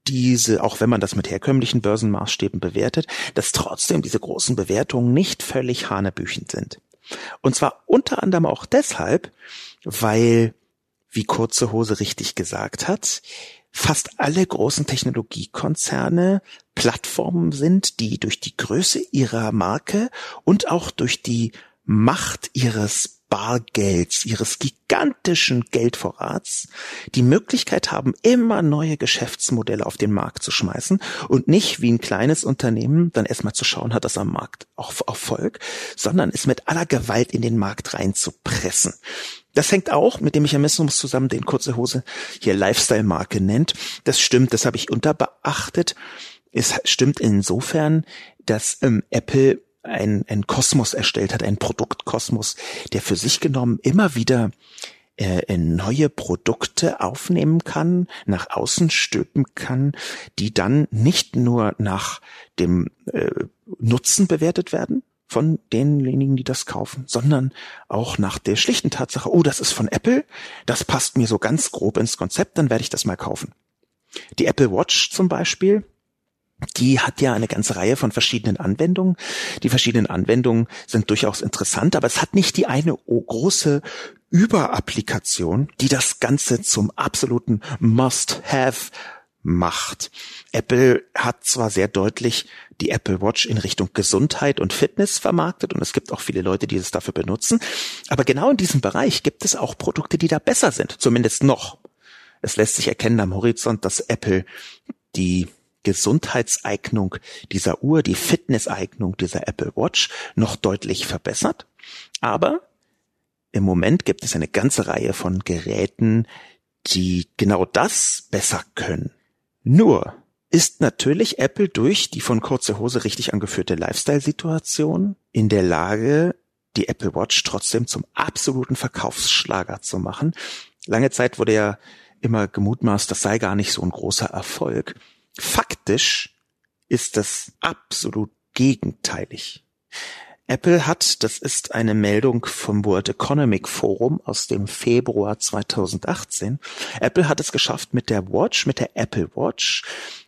diese, auch wenn man das mit herkömmlichen Börsenmaßstäben bewertet, dass trotzdem diese großen Bewertungen nicht völlig hanebüchend sind. Und zwar unter anderem auch deshalb, weil, wie kurze Hose richtig gesagt hat, fast alle großen Technologiekonzerne Plattformen sind, die durch die Größe ihrer Marke und auch durch die Macht ihres Bargelds, ihres gigantischen Geldvorrats die Möglichkeit haben, immer neue Geschäftsmodelle auf den Markt zu schmeißen und nicht wie ein kleines Unternehmen dann erstmal zu schauen hat, dass am Markt auch Erfolg, sondern es mit aller Gewalt in den Markt reinzupressen. Das hängt auch mit dem Mechanismus zusammen, den kurze Hose hier Lifestyle-Marke nennt. Das stimmt, das habe ich unterbeachtet. Es stimmt insofern, dass ähm, Apple ein, ein Kosmos erstellt hat, ein Produktkosmos, der für sich genommen immer wieder äh, neue Produkte aufnehmen kann, nach außen stülpen kann, die dann nicht nur nach dem äh, Nutzen bewertet werden von denjenigen, die das kaufen, sondern auch nach der schlichten Tatsache, oh, das ist von Apple, das passt mir so ganz grob ins Konzept, dann werde ich das mal kaufen. Die Apple Watch zum Beispiel, die hat ja eine ganze Reihe von verschiedenen Anwendungen. Die verschiedenen Anwendungen sind durchaus interessant, aber es hat nicht die eine große Überapplikation, die das Ganze zum absoluten Must-Have macht. Apple hat zwar sehr deutlich die Apple Watch in Richtung Gesundheit und Fitness vermarktet und es gibt auch viele Leute, die es dafür benutzen, aber genau in diesem Bereich gibt es auch Produkte, die da besser sind, zumindest noch. Es lässt sich erkennen am Horizont, dass Apple die Gesundheitseignung dieser Uhr, die Fitnesseignung dieser Apple Watch noch deutlich verbessert. Aber im Moment gibt es eine ganze Reihe von Geräten, die genau das besser können. Nur ist natürlich Apple durch die von kurze Hose richtig angeführte Lifestyle-Situation in der Lage, die Apple Watch trotzdem zum absoluten Verkaufsschlager zu machen. Lange Zeit wurde ja immer gemutmaßt, das sei gar nicht so ein großer Erfolg. Faktisch ist das absolut gegenteilig. Apple hat, das ist eine Meldung vom World Economic Forum aus dem Februar 2018, Apple hat es geschafft, mit der Watch, mit der Apple Watch,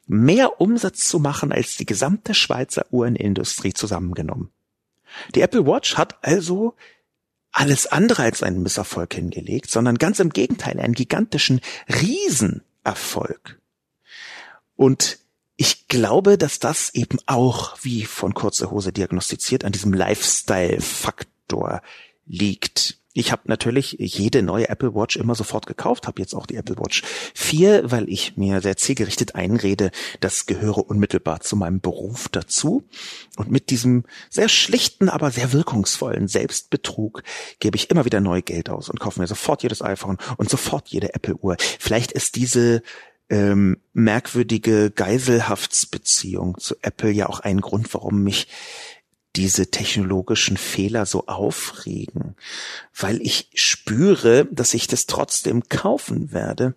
mehr Umsatz zu machen als die gesamte Schweizer Uhrenindustrie zusammengenommen. Die Apple Watch hat also alles andere als einen Misserfolg hingelegt, sondern ganz im Gegenteil einen gigantischen Riesenerfolg. Und ich glaube, dass das eben auch, wie von kurze Hose diagnostiziert, an diesem Lifestyle-Faktor liegt. Ich habe natürlich jede neue Apple Watch immer sofort gekauft, habe jetzt auch die Apple Watch 4, weil ich mir sehr zielgerichtet einrede, das gehöre unmittelbar zu meinem Beruf dazu. Und mit diesem sehr schlichten, aber sehr wirkungsvollen Selbstbetrug gebe ich immer wieder neu Geld aus und kaufe mir sofort jedes iPhone und sofort jede Apple Uhr. Vielleicht ist diese ähm, merkwürdige Geiselhaftsbeziehung zu Apple ja auch ein Grund, warum mich diese technologischen Fehler so aufregen, weil ich spüre, dass ich das trotzdem kaufen werde.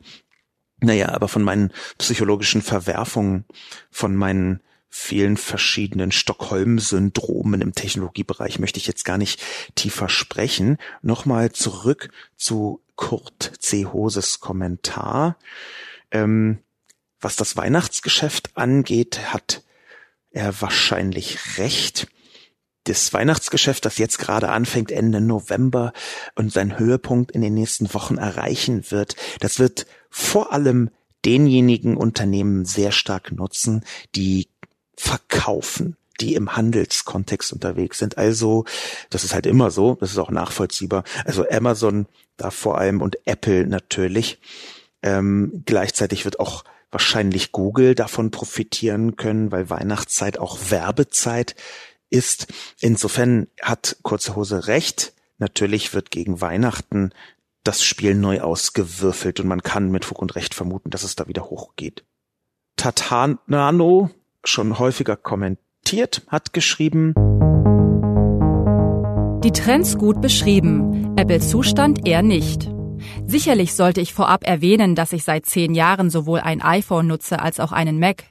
Naja, aber von meinen psychologischen Verwerfungen, von meinen vielen verschiedenen Stockholm-Syndromen im Technologiebereich möchte ich jetzt gar nicht tiefer sprechen. Nochmal zurück zu Kurt C. Hoses Kommentar. Ähm, was das Weihnachtsgeschäft angeht, hat er wahrscheinlich recht. Das Weihnachtsgeschäft, das jetzt gerade anfängt Ende November und seinen Höhepunkt in den nächsten Wochen erreichen wird, das wird vor allem denjenigen Unternehmen sehr stark nutzen, die verkaufen, die im Handelskontext unterwegs sind. Also, das ist halt immer so, das ist auch nachvollziehbar. Also Amazon da vor allem und Apple natürlich. Ähm, gleichzeitig wird auch wahrscheinlich Google davon profitieren können, weil Weihnachtszeit auch Werbezeit ist. Insofern hat Kurze Hose recht. Natürlich wird gegen Weihnachten das Spiel neu ausgewürfelt und man kann mit Fug und Recht vermuten, dass es da wieder hochgeht. Tatanano, schon häufiger kommentiert, hat geschrieben, die Trends gut beschrieben, Apples Zustand eher nicht. Sicherlich sollte ich vorab erwähnen, dass ich seit zehn Jahren sowohl ein iPhone nutze als auch einen Mac.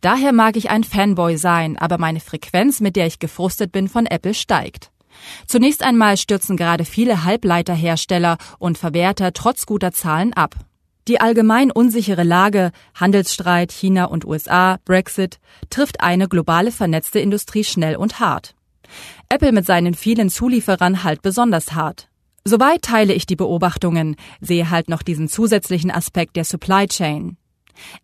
Daher mag ich ein Fanboy sein, aber meine Frequenz, mit der ich gefrustet bin, von Apple steigt. Zunächst einmal stürzen gerade viele Halbleiterhersteller und Verwerter trotz guter Zahlen ab. Die allgemein unsichere Lage, Handelsstreit China und USA, Brexit, trifft eine globale vernetzte Industrie schnell und hart. Apple mit seinen vielen Zulieferern halt besonders hart. Soweit teile ich die Beobachtungen, sehe halt noch diesen zusätzlichen Aspekt der Supply Chain.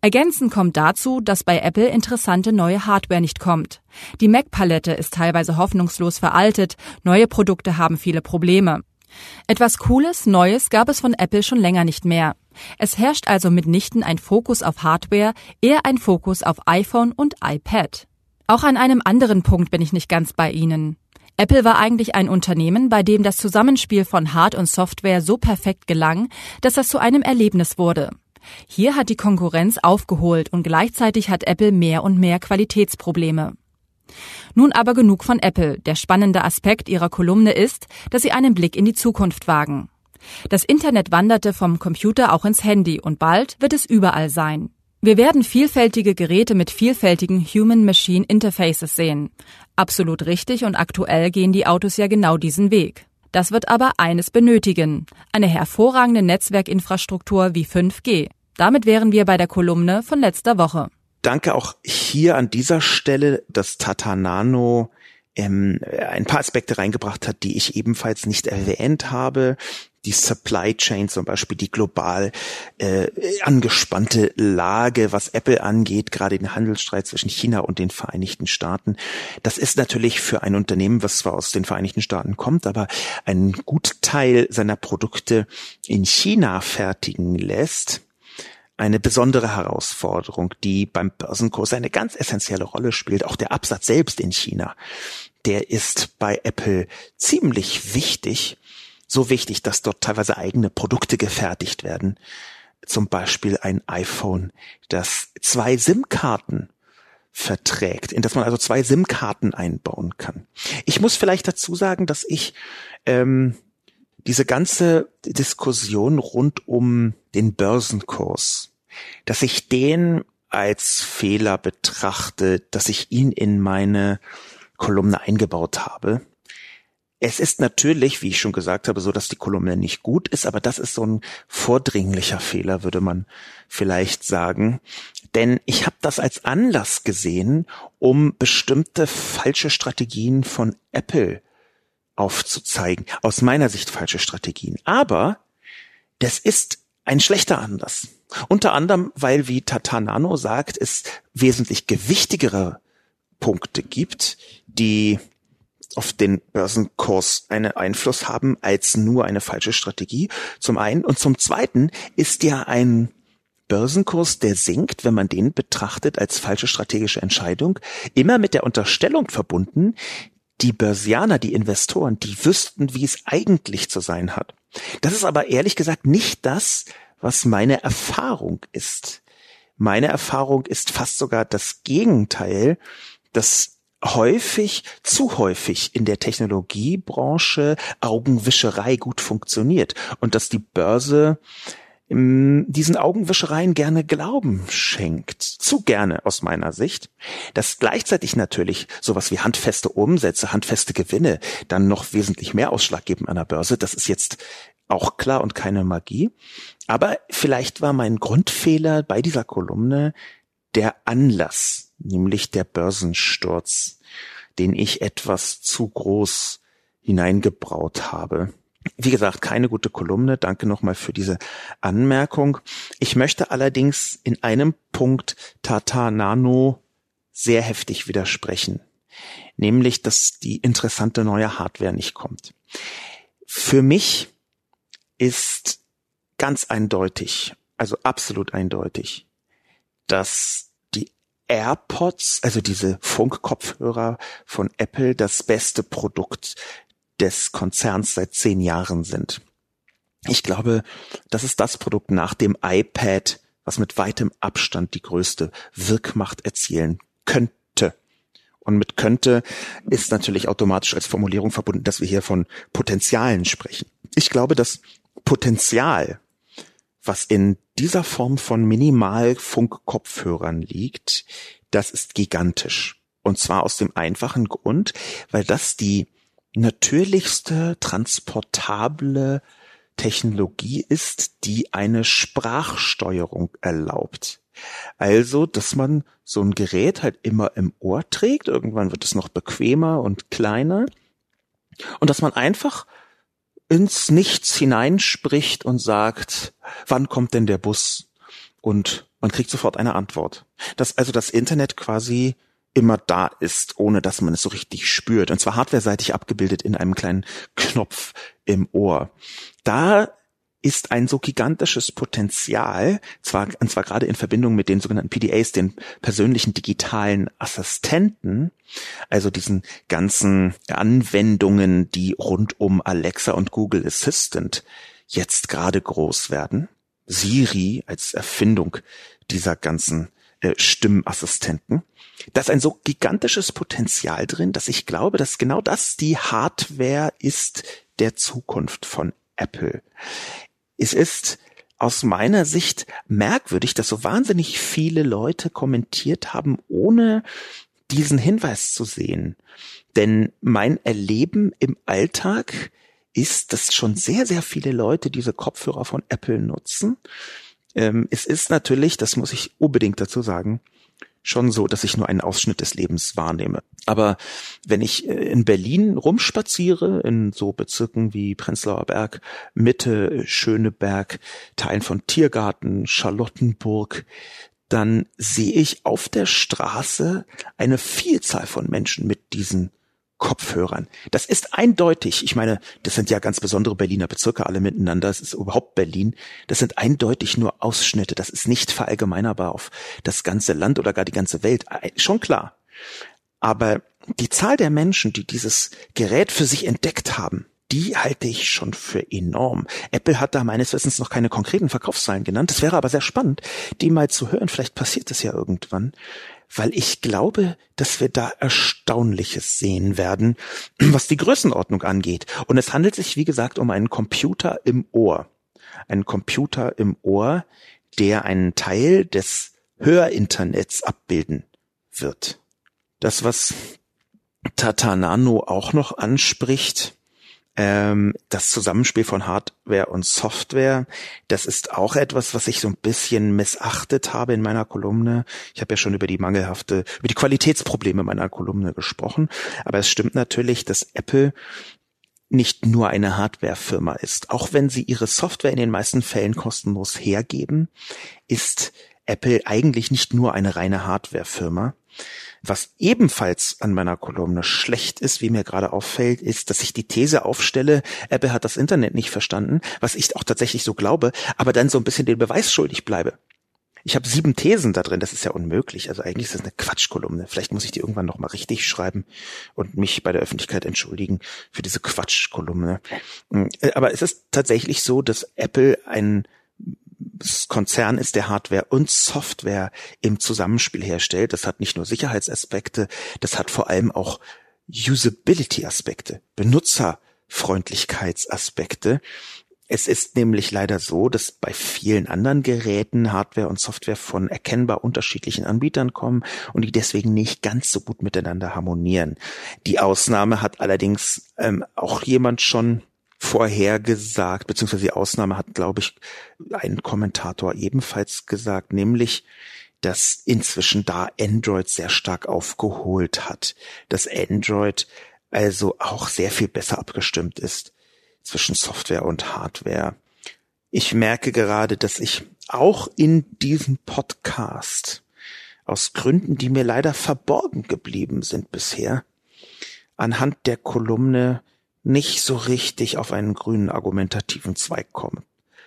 Ergänzend kommt dazu, dass bei Apple interessante neue Hardware nicht kommt. Die Mac-Palette ist teilweise hoffnungslos veraltet, neue Produkte haben viele Probleme. Etwas Cooles, Neues gab es von Apple schon länger nicht mehr. Es herrscht also mitnichten ein Fokus auf Hardware, eher ein Fokus auf iPhone und iPad. Auch an einem anderen Punkt bin ich nicht ganz bei Ihnen. Apple war eigentlich ein Unternehmen, bei dem das Zusammenspiel von Hard- und Software so perfekt gelang, dass das zu einem Erlebnis wurde. Hier hat die Konkurrenz aufgeholt und gleichzeitig hat Apple mehr und mehr Qualitätsprobleme. Nun aber genug von Apple. Der spannende Aspekt ihrer Kolumne ist, dass sie einen Blick in die Zukunft wagen. Das Internet wanderte vom Computer auch ins Handy und bald wird es überall sein. Wir werden vielfältige Geräte mit vielfältigen Human-Machine Interfaces sehen. Absolut richtig und aktuell gehen die Autos ja genau diesen Weg. Das wird aber eines benötigen. Eine hervorragende Netzwerkinfrastruktur wie 5G. Damit wären wir bei der Kolumne von letzter Woche. Danke auch hier an dieser Stelle, dass Tata Nano ähm, ein paar Aspekte reingebracht hat, die ich ebenfalls nicht erwähnt habe. Die Supply Chain zum Beispiel, die global äh, angespannte Lage, was Apple angeht, gerade den Handelsstreit zwischen China und den Vereinigten Staaten. Das ist natürlich für ein Unternehmen, was zwar aus den Vereinigten Staaten kommt, aber einen Gutteil seiner Produkte in China fertigen lässt eine besondere Herausforderung, die beim Börsenkurs eine ganz essentielle Rolle spielt. Auch der Absatz selbst in China, der ist bei Apple ziemlich wichtig. So wichtig, dass dort teilweise eigene Produkte gefertigt werden. Zum Beispiel ein iPhone, das zwei SIM-Karten verträgt, in das man also zwei SIM-Karten einbauen kann. Ich muss vielleicht dazu sagen, dass ich ähm, diese ganze Diskussion rund um den Börsenkurs dass ich den als Fehler betrachte, dass ich ihn in meine Kolumne eingebaut habe. Es ist natürlich, wie ich schon gesagt habe, so, dass die Kolumne nicht gut ist, aber das ist so ein vordringlicher Fehler, würde man vielleicht sagen. Denn ich habe das als Anlass gesehen, um bestimmte falsche Strategien von Apple aufzuzeigen. Aus meiner Sicht falsche Strategien. Aber das ist ein schlechter Anlass. Unter anderem, weil, wie Tatanano sagt, es wesentlich gewichtigere Punkte gibt, die auf den Börsenkurs einen Einfluss haben als nur eine falsche Strategie. Zum einen. Und zum zweiten ist ja ein Börsenkurs, der sinkt, wenn man den betrachtet als falsche strategische Entscheidung, immer mit der Unterstellung verbunden, die Börsianer, die Investoren, die wüssten, wie es eigentlich zu sein hat. Das ist aber ehrlich gesagt nicht das, was meine Erfahrung ist. Meine Erfahrung ist fast sogar das Gegenteil, dass häufig, zu häufig in der Technologiebranche Augenwischerei gut funktioniert und dass die Börse diesen Augenwischereien gerne Glauben schenkt. Zu gerne aus meiner Sicht. Dass gleichzeitig natürlich sowas wie handfeste Umsätze, handfeste Gewinne dann noch wesentlich mehr Ausschlag geben an der Börse. Das ist jetzt auch klar und keine Magie. Aber vielleicht war mein Grundfehler bei dieser Kolumne der Anlass, nämlich der Börsensturz, den ich etwas zu groß hineingebraut habe. Wie gesagt, keine gute Kolumne. Danke nochmal für diese Anmerkung. Ich möchte allerdings in einem Punkt Tata Nano sehr heftig widersprechen. Nämlich, dass die interessante neue Hardware nicht kommt. Für mich ist ganz eindeutig, also absolut eindeutig, dass die AirPods, also diese Funkkopfhörer von Apple, das beste Produkt des Konzerns seit zehn Jahren sind. Ich glaube, das ist das Produkt nach dem iPad, was mit weitem Abstand die größte Wirkmacht erzielen könnte. Und mit könnte ist natürlich automatisch als Formulierung verbunden, dass wir hier von Potenzialen sprechen. Ich glaube, dass Potenzial, was in dieser Form von Minimalfunkkopfhörern liegt, das ist gigantisch. Und zwar aus dem einfachen Grund, weil das die natürlichste transportable Technologie ist, die eine Sprachsteuerung erlaubt. Also, dass man so ein Gerät halt immer im Ohr trägt, irgendwann wird es noch bequemer und kleiner, und dass man einfach ins Nichts hineinspricht und sagt, wann kommt denn der Bus? Und man kriegt sofort eine Antwort. Dass also das Internet quasi immer da ist, ohne dass man es so richtig spürt. Und zwar hardwareseitig abgebildet in einem kleinen Knopf im Ohr. Da ist ein so gigantisches Potenzial, zwar, und zwar gerade in Verbindung mit den sogenannten PDAs, den persönlichen digitalen Assistenten, also diesen ganzen Anwendungen, die rund um Alexa und Google Assistant jetzt gerade groß werden. Siri als Erfindung dieser ganzen äh, Stimmassistenten. Da ist ein so gigantisches Potenzial drin, dass ich glaube, dass genau das die Hardware ist der Zukunft von Apple. Es ist aus meiner Sicht merkwürdig, dass so wahnsinnig viele Leute kommentiert haben, ohne diesen Hinweis zu sehen. Denn mein Erleben im Alltag ist, dass schon sehr, sehr viele Leute diese Kopfhörer von Apple nutzen. Ähm, es ist natürlich, das muss ich unbedingt dazu sagen, schon so, dass ich nur einen Ausschnitt des Lebens wahrnehme. Aber wenn ich äh, in Berlin rumspaziere, in so Bezirken wie Prenzlauer Berg, Mitte, Schöneberg, Teilen von Tiergarten, Charlottenburg, dann sehe ich auf der Straße eine Vielzahl von Menschen mit diesen Kopfhörern. Das ist eindeutig, ich meine, das sind ja ganz besondere Berliner Bezirke alle miteinander, es ist überhaupt Berlin, das sind eindeutig nur Ausschnitte, das ist nicht verallgemeinerbar auf das ganze Land oder gar die ganze Welt, schon klar. Aber die Zahl der Menschen, die dieses Gerät für sich entdeckt haben, die halte ich schon für enorm. Apple hat da meines Wissens noch keine konkreten Verkaufszahlen genannt. Es wäre aber sehr spannend, die mal zu hören. Vielleicht passiert es ja irgendwann weil ich glaube, dass wir da Erstaunliches sehen werden, [CLEARS THROAT] was die Größenordnung angeht. Und es handelt sich, wie gesagt, um einen Computer im Ohr. Einen Computer im Ohr, der einen Teil des Hörinternets abbilden wird. Das, was Tata Nano auch noch anspricht, ähm, das Zusammenspiel von Hardware und Software, das ist auch etwas, was ich so ein bisschen missachtet habe in meiner Kolumne. Ich habe ja schon über die mangelhafte, über die Qualitätsprobleme meiner Kolumne gesprochen. Aber es stimmt natürlich, dass Apple nicht nur eine Hardwarefirma ist. Auch wenn sie ihre Software in den meisten Fällen kostenlos hergeben, ist Apple eigentlich nicht nur eine reine Hardwarefirma. Was ebenfalls an meiner Kolumne schlecht ist, wie mir gerade auffällt, ist, dass ich die These aufstelle, Apple hat das Internet nicht verstanden, was ich auch tatsächlich so glaube, aber dann so ein bisschen den Beweis schuldig bleibe. Ich habe sieben Thesen da drin, das ist ja unmöglich. Also eigentlich ist das eine Quatschkolumne. Vielleicht muss ich die irgendwann nochmal richtig schreiben und mich bei der Öffentlichkeit entschuldigen für diese Quatschkolumne. Äh, aber es ist tatsächlich so, dass Apple ein Konzern ist, der Hardware und Software im Zusammenspiel herstellt. Das hat nicht nur Sicherheitsaspekte, das hat vor allem auch Usability-Aspekte, Benutzerfreundlichkeitsaspekte. Es ist nämlich leider so, dass bei vielen anderen Geräten Hardware und Software von erkennbar unterschiedlichen Anbietern kommen und die deswegen nicht ganz so gut miteinander harmonieren. Die Ausnahme hat allerdings ähm, auch jemand schon vorhergesagt, beziehungsweise die Ausnahme hat, glaube ich, ein Kommentator ebenfalls gesagt, nämlich, dass inzwischen da Android sehr stark aufgeholt hat, dass Android also auch sehr viel besser abgestimmt ist zwischen Software und Hardware. Ich merke gerade, dass ich auch in diesem Podcast aus Gründen, die mir leider verborgen geblieben sind bisher, anhand der Kolumne nicht so richtig auf einen grünen argumentativen Zweig komme.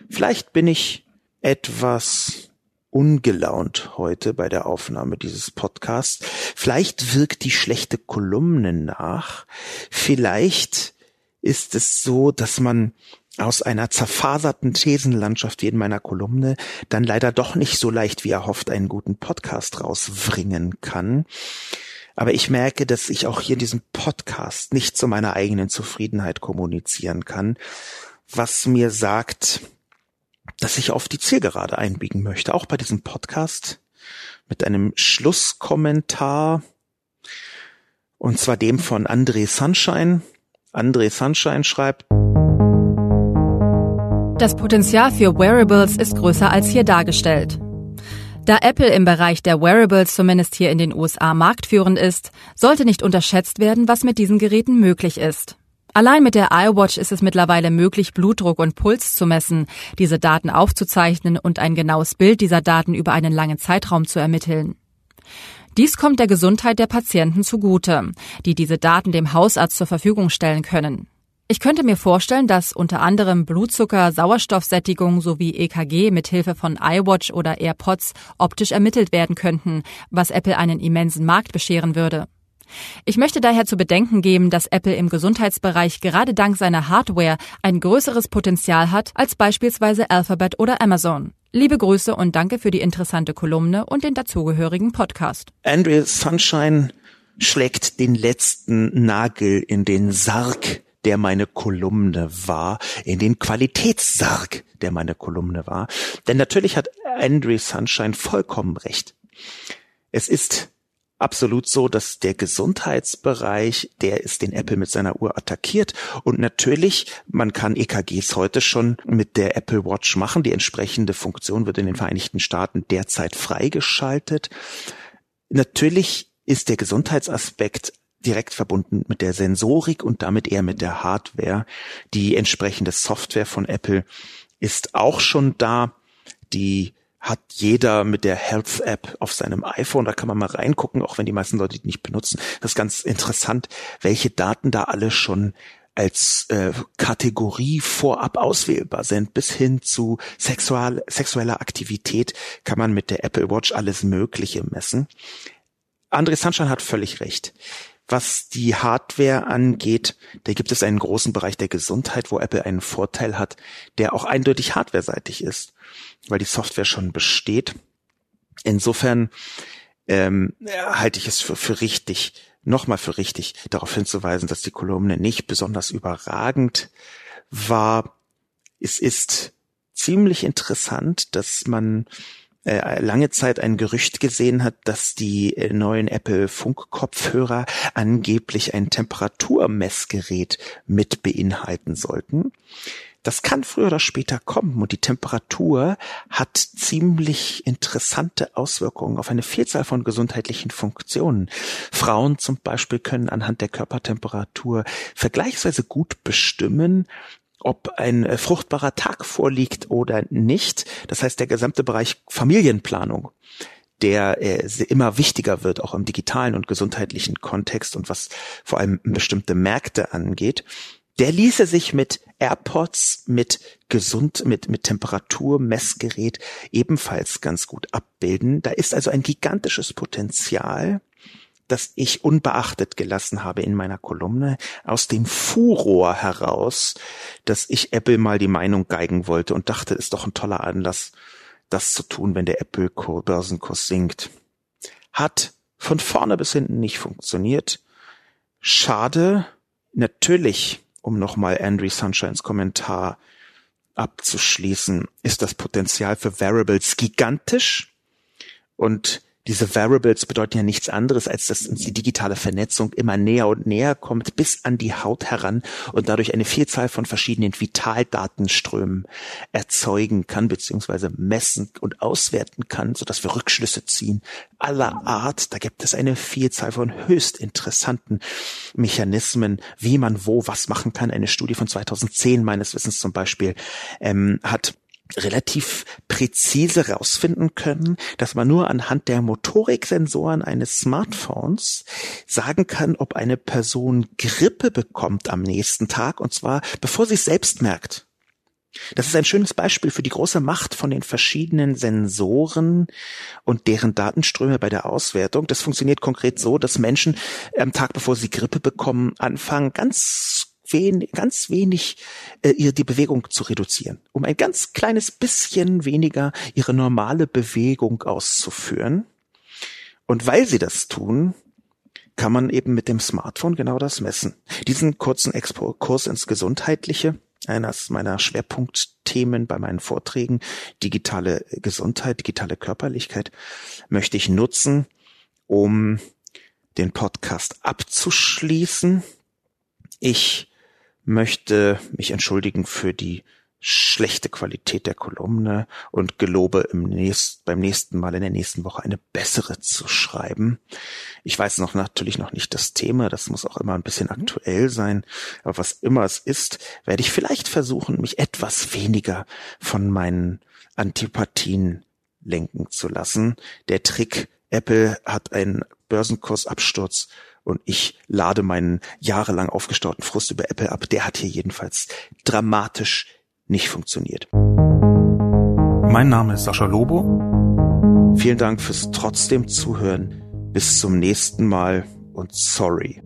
Vielleicht bin ich etwas ungelaunt heute bei der Aufnahme dieses Podcasts. Vielleicht wirkt die schlechte Kolumne nach. Vielleicht ist es so, dass man aus einer zerfaserten Thesenlandschaft wie in meiner Kolumne dann leider doch nicht so leicht wie erhofft einen guten Podcast rausbringen kann. Aber ich merke, dass ich auch hier in diesem Podcast nicht zu meiner eigenen Zufriedenheit kommunizieren kann, was mir sagt, dass ich auf die Zielgerade einbiegen möchte, auch bei diesem Podcast mit einem Schlusskommentar und zwar dem von André Sunshine. André Sunshine schreibt, das Potenzial für Wearables ist größer als hier dargestellt. Da Apple im Bereich der Wearables zumindest hier in den USA marktführend ist, sollte nicht unterschätzt werden, was mit diesen Geräten möglich ist. Allein mit der iWatch ist es mittlerweile möglich, Blutdruck und Puls zu messen, diese Daten aufzuzeichnen und ein genaues Bild dieser Daten über einen langen Zeitraum zu ermitteln. Dies kommt der Gesundheit der Patienten zugute, die diese Daten dem Hausarzt zur Verfügung stellen können. Ich könnte mir vorstellen, dass unter anderem Blutzucker, Sauerstoffsättigung sowie EKG mit Hilfe von iWatch oder AirPods optisch ermittelt werden könnten, was Apple einen immensen Markt bescheren würde. Ich möchte daher zu bedenken geben, dass Apple im Gesundheitsbereich gerade dank seiner Hardware ein größeres Potenzial hat als beispielsweise Alphabet oder Amazon. Liebe Grüße und danke für die interessante Kolumne und den dazugehörigen Podcast. Andrew Sunshine schlägt den letzten Nagel in den Sarg, der meine Kolumne war, in den Qualitätssarg, der meine Kolumne war. Denn natürlich hat Andrew Sunshine vollkommen recht. Es ist absolut so, dass der Gesundheitsbereich, der ist den Apple mit seiner Uhr attackiert. Und natürlich, man kann EKGs heute schon mit der Apple Watch machen. Die entsprechende Funktion wird in den Vereinigten Staaten derzeit freigeschaltet. Natürlich ist der Gesundheitsaspekt direkt verbunden mit der Sensorik und damit eher mit der Hardware. Die entsprechende Software von Apple ist auch schon da. Die hat jeder mit der Health App auf seinem iPhone. Da kann man mal reingucken, auch wenn die meisten Leute die nicht benutzen. Das ist ganz interessant, welche Daten da alle schon als äh, Kategorie vorab auswählbar sind, bis hin zu sexual, sexueller Aktivität kann man mit der Apple Watch alles Mögliche messen. André Sunshine hat völlig recht. Was die Hardware angeht, da gibt es einen großen Bereich der Gesundheit, wo Apple einen Vorteil hat, der auch eindeutig hardwareseitig ist, weil die Software schon besteht. Insofern ähm, halte ich es für, für richtig, nochmal für richtig, darauf hinzuweisen, dass die Kolumne nicht besonders überragend war. Es ist ziemlich interessant, dass man äh, lange Zeit ein Gerücht gesehen hat, dass die äh, neuen Apple Funkkopfhörer angeblich ein Temperaturmessgerät mit beinhalten sollten. Das kann früher oder später kommen und die Temperatur hat ziemlich interessante Auswirkungen auf eine Vielzahl von gesundheitlichen Funktionen. Frauen zum Beispiel können anhand der Körpertemperatur vergleichsweise gut bestimmen, ob ein äh, fruchtbarer Tag vorliegt oder nicht. Das heißt, der gesamte Bereich Familienplanung der äh, immer wichtiger wird, auch im digitalen und gesundheitlichen Kontext und was vor allem bestimmte Märkte angeht, der ließe sich mit AirPods, mit gesund, mit, mit Temperaturmessgerät ebenfalls ganz gut abbilden. Da ist also ein gigantisches Potenzial das ich unbeachtet gelassen habe in meiner Kolumne, aus dem Furor heraus, dass ich Apple mal die Meinung geigen wollte und dachte, ist doch ein toller Anlass, das zu tun, wenn der Apple-Börsenkurs sinkt. Hat von vorne bis hinten nicht funktioniert. Schade. Natürlich, um nochmal Andrew Sunshines Kommentar abzuschließen, ist das Potenzial für Variables gigantisch und diese Variables bedeuten ja nichts anderes, als dass uns die digitale Vernetzung immer näher und näher kommt, bis an die Haut heran und dadurch eine Vielzahl von verschiedenen Vitaldatenströmen erzeugen kann, beziehungsweise messen und auswerten kann, sodass wir Rückschlüsse ziehen aller Art. Da gibt es eine Vielzahl von höchst interessanten Mechanismen, wie man wo was machen kann. Eine Studie von 2010 meines Wissens zum Beispiel ähm, hat relativ präzise herausfinden können, dass man nur anhand der Motoriksensoren eines Smartphones sagen kann, ob eine Person Grippe bekommt am nächsten Tag, und zwar bevor sie es selbst merkt. Das ist ein schönes Beispiel für die große Macht von den verschiedenen Sensoren und deren Datenströme bei der Auswertung. Das funktioniert konkret so, dass Menschen am Tag, bevor sie Grippe bekommen, anfangen, ganz wen, ganz wenig äh, ihr die Bewegung zu reduzieren, um ein ganz kleines bisschen weniger ihre normale Bewegung auszuführen. Und weil sie das tun, kann man eben mit dem Smartphone genau das messen. Diesen kurzen Exkurs ins Gesundheitliche, eines meiner Schwerpunktthemen bei meinen Vorträgen, digitale Gesundheit, digitale Körperlichkeit, möchte ich nutzen, um den Podcast abzuschließen. Ich möchte mich entschuldigen für die schlechte Qualität der Kolumne und gelobe im nächst, beim nächsten Mal in der nächsten Woche eine bessere zu schreiben. Ich weiß noch natürlich noch nicht das Thema, das muss auch immer ein bisschen mhm. aktuell sein, aber was immer es ist, werde ich vielleicht versuchen, mich etwas weniger von meinen Antipathien lenken zu lassen. Der Trick Apple hat einen Börsenkursabsturz und ich lade meinen jahrelang aufgestauten Frust über Apple ab. Der hat hier jedenfalls dramatisch nicht funktioniert. Mein Name ist Sascha Lobo. Vielen Dank fürs trotzdem Zuhören. Bis zum nächsten Mal und sorry.